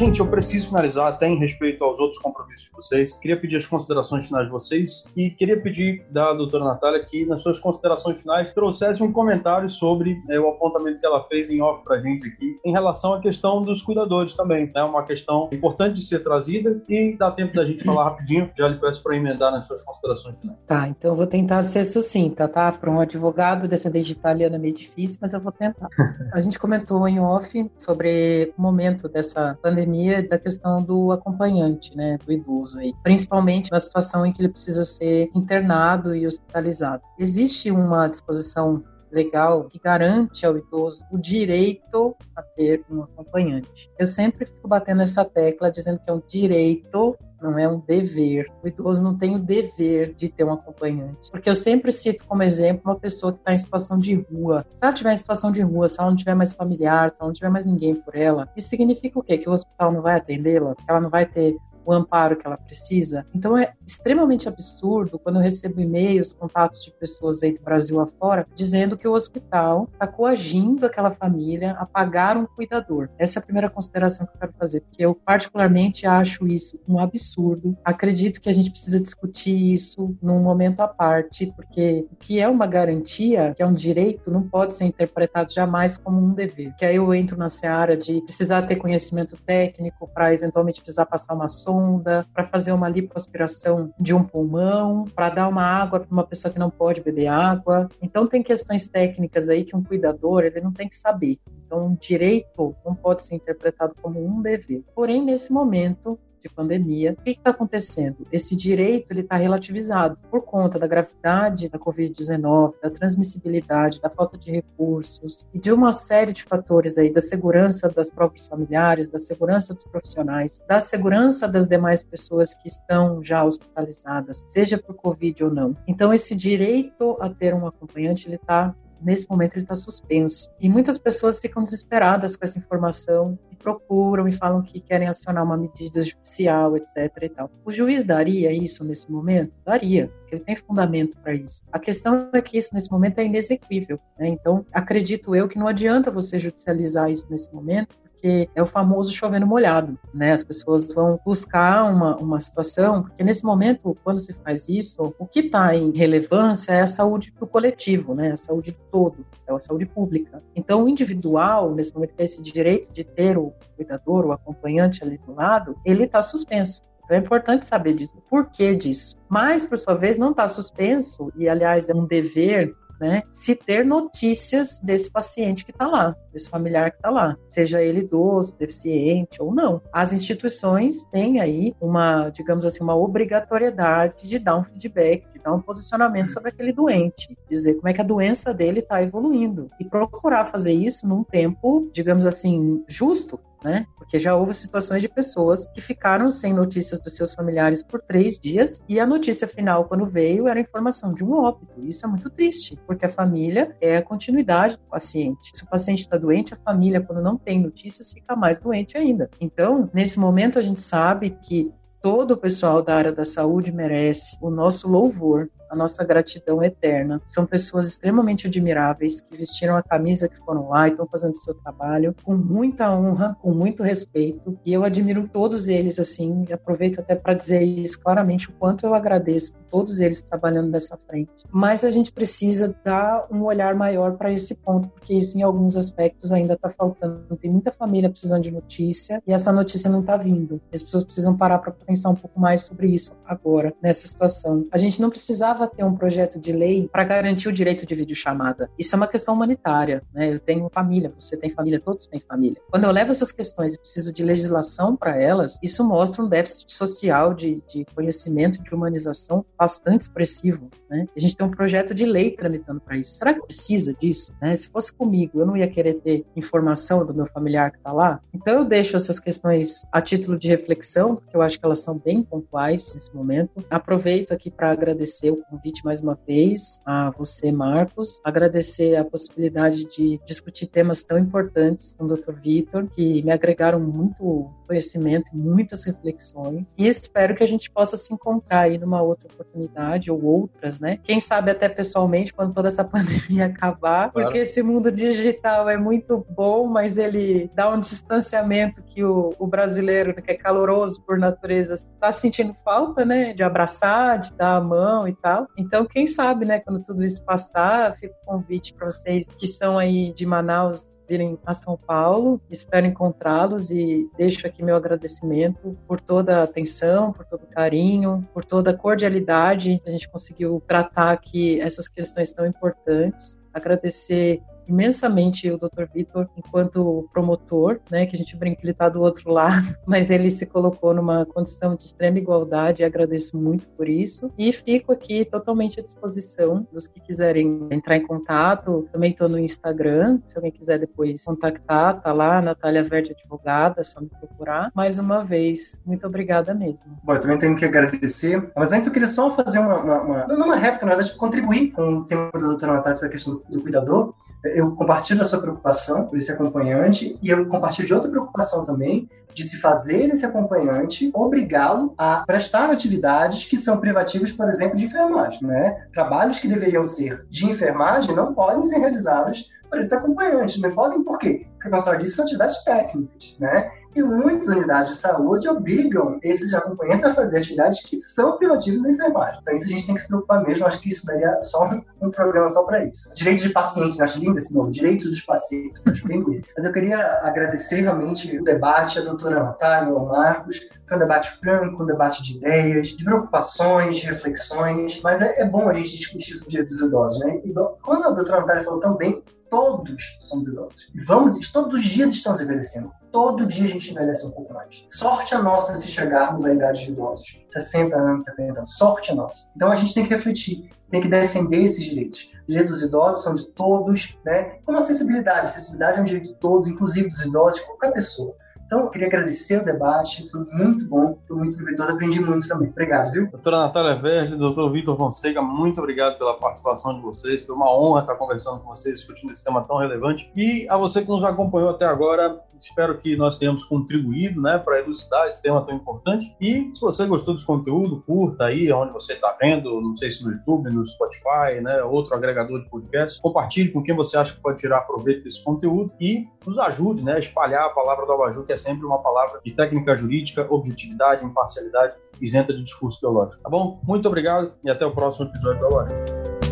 Gente, eu preciso finalizar até em respeito aos outros compromissos de vocês. Queria pedir as considerações finais de vocês e queria pedir da doutora Natália que, nas suas considerações finais, trouxesse um comentário sobre né, o apontamento que ela fez em off pra gente aqui em relação à questão dos cuidadores também. É né? uma questão importante de ser trazida e dá tempo da gente falar rapidinho. Já lhe peço para emendar nas suas considerações finais. Tá, então eu vou tentar ser sucinta, tá? Para um advogado descendente italiano é meio difícil, mas eu vou tentar. A gente comentou em off sobre o momento dessa pandemia pandemia da questão do acompanhante, né, do idoso aí, principalmente na situação em que ele precisa ser internado e hospitalizado. Existe uma disposição legal que garante ao idoso o direito a ter um acompanhante. Eu sempre fico batendo essa tecla dizendo que é um direito não é um dever. O idoso não tem o dever de ter um acompanhante. Porque eu sempre cito como exemplo uma pessoa que está em situação de rua. Se ela estiver em situação de rua, se ela não tiver mais familiar, se ela não tiver mais ninguém por ela, isso significa o quê? Que o hospital não vai atendê-la? Que ela não vai ter o amparo que ela precisa. Então é extremamente absurdo quando eu recebo e-mails, contatos de pessoas aí do Brasil afora, dizendo que o hospital está coagindo aquela família a pagar um cuidador. Essa é a primeira consideração que eu quero fazer, porque eu particularmente acho isso um absurdo. Acredito que a gente precisa discutir isso num momento à parte, porque o que é uma garantia, que é um direito, não pode ser interpretado jamais como um dever. Que aí eu entro na seara de precisar ter conhecimento técnico para eventualmente precisar passar uma sonda sonda, para fazer uma lipoaspiração de um pulmão, para dar uma água para uma pessoa que não pode beber água. Então tem questões técnicas aí que um cuidador ele não tem que saber. Então, um direito não pode ser interpretado como um dever. Porém, nesse momento, de pandemia. O que está acontecendo? Esse direito ele está relativizado por conta da gravidade da Covid-19, da transmissibilidade, da falta de recursos e de uma série de fatores aí da segurança das próprios familiares, da segurança dos profissionais, da segurança das demais pessoas que estão já hospitalizadas, seja por Covid ou não. Então esse direito a ter um acompanhante ele está nesse momento ele está suspenso. E muitas pessoas ficam desesperadas com essa informação e procuram e falam que querem acionar uma medida judicial, etc. E tal. O juiz daria isso nesse momento? Daria, porque ele tem fundamento para isso. A questão é que isso nesse momento é inexequível. Né? Então, acredito eu que não adianta você judicializar isso nesse momento, porque é o famoso chovendo molhado, né? As pessoas vão buscar uma, uma situação, porque nesse momento, quando se faz isso, o que está em relevância é a saúde do coletivo, né? A saúde do todo, é a saúde pública. Então, o individual, nesse momento, que é esse direito de ter o cuidador, o acompanhante ali do lado, ele está suspenso. Então é importante saber disso, o porquê disso. Mas, por sua vez, não está suspenso, e aliás é um dever né, se ter notícias desse paciente que está lá, desse familiar que está lá, seja ele idoso, deficiente ou não. As instituições têm aí uma, digamos assim, uma obrigatoriedade de dar um feedback, de dar um posicionamento sobre aquele doente, dizer como é que a doença dele está evoluindo e procurar fazer isso num tempo, digamos assim, justo, né? Porque já houve situações de pessoas que ficaram sem notícias dos seus familiares por três dias e a notícia final, quando veio, era a informação de um óbito. Isso é muito triste, porque a família é a continuidade do paciente. Se o paciente está doente, a família, quando não tem notícias, fica mais doente ainda. Então, nesse momento, a gente sabe que todo o pessoal da área da saúde merece o nosso louvor, a nossa gratidão eterna. São pessoas extremamente admiráveis que vestiram a camisa que foram lá e estão fazendo o seu trabalho com muita honra, com muito respeito. E eu admiro todos eles assim, e aproveito até para dizer isso claramente o quanto eu agradeço todos eles trabalhando dessa frente. Mas a gente precisa dar um olhar maior para esse ponto, porque isso em alguns aspectos ainda está faltando. Tem muita família precisando de notícia e essa notícia não está vindo. As pessoas precisam parar para pensar um pouco mais sobre isso agora, nessa situação. A gente não precisava precisava ter um projeto de lei para garantir o direito de videochamada. Isso é uma questão humanitária, né? Eu tenho família, você tem família, todos têm família. Quando eu levo essas questões e preciso de legislação para elas, isso mostra um déficit social de, de conhecimento, de humanização bastante expressivo, né? A gente tem um projeto de lei tramitando para isso. Será que precisa disso? Né? Se fosse comigo, eu não ia querer ter informação do meu familiar que está lá. Então eu deixo essas questões a título de reflexão, porque eu acho que elas são bem pontuais nesse momento. Aproveito aqui para agradecer o convite mais uma vez a você, Marcos, agradecer a possibilidade de discutir temas tão importantes com o Dr. Vitor, que me agregaram muito conhecimento e muitas reflexões. E espero que a gente possa se encontrar aí numa outra oportunidade ou outras, né? Quem sabe até pessoalmente quando toda essa pandemia acabar, claro. porque esse mundo digital é muito bom, mas ele dá um distanciamento que o, o brasileiro, que é caloroso por natureza, está sentindo falta, né? De abraçar, de dar a mão e tal. Então, quem sabe, né? Quando tudo isso passar, fica o convite para vocês que são aí de Manaus virem a São Paulo. Espero encontrá-los e deixo aqui meu agradecimento por toda a atenção, por todo o carinho, por toda a cordialidade que a gente conseguiu tratar aqui essas questões tão importantes. Agradecer imensamente o Dr. Vitor enquanto promotor, né, que a gente brinca que ele está do outro lado, mas ele se colocou numa condição de extrema igualdade e agradeço muito por isso. E fico aqui totalmente à disposição dos que quiserem entrar em contato. Também estou no Instagram, se alguém quiser depois contactar, tá lá, Natália Verde Advogada, é só me procurar. Mais uma vez, muito obrigada mesmo. Bom, eu também tenho que agradecer, mas antes eu queria só fazer uma, uma, uma uma réplica, na verdade, contribuir com o tema da doutora Natália, essa questão do cuidador eu compartilho da sua preocupação por esse acompanhante e eu compartilho de outra preocupação também de se fazer esse acompanhante obrigá-lo a prestar atividades que são privativas, por exemplo, de enfermagem, né? Trabalhos que deveriam ser de enfermagem não podem ser realizados por esse acompanhante, não podem por quê? Porque, como a senhora disse, são atividades técnicas, né? E muitas unidades de saúde obrigam esses acompanhantes a fazer atividades que são privativas da enfermagem. Então, isso a gente tem que se preocupar mesmo. Acho que isso daria só um, programa só para isso. Direitos de pacientes, acho lindo esse nome, Direitos dos Pacientes, acho bem bonito. Mas eu queria agradecer realmente o debate, a doutora Natália, o Marcos. Foi um debate franco, um debate de ideias, de preocupações, de reflexões. Mas é, é bom a gente discutir isso no dia dos idosos, né? E do, quando a doutora Natália falou tão bem, todos somos idosos. E vamos, todos os dias estamos envelhecendo. Todo dia a gente envelhece um pouco mais. Sorte a nossa se chegarmos à idade de idosos. 60 anos, 70 anos. Sorte a nossa. Então a gente tem que refletir, tem que defender esses direitos. Os direitos dos idosos são de todos, né? Com acessibilidade. Acessibilidade é um direito de todos, inclusive dos idosos, qualquer pessoa. Então, eu queria agradecer o debate, foi muito bom, foi muito proveitoso, aprendi muito também. Obrigado, viu? Doutora Natália Verde, doutor Vitor Fonseca, muito obrigado pela participação de vocês. Foi uma honra estar conversando com vocês, discutindo esse tema tão relevante. E a você que nos acompanhou até agora, espero que nós tenhamos contribuído né, para elucidar esse tema tão importante. E se você gostou desse conteúdo, curta aí onde você está vendo, não sei se no YouTube, no Spotify, né, outro agregador de podcast. Compartilhe com quem você acha que pode tirar proveito desse conteúdo e nos ajude né, a espalhar a palavra do Abaju, que é sempre uma palavra de técnica jurídica, objetividade, imparcialidade, isenta de discurso ideológico. Tá bom? Muito obrigado e até o próximo episódio do Abaju.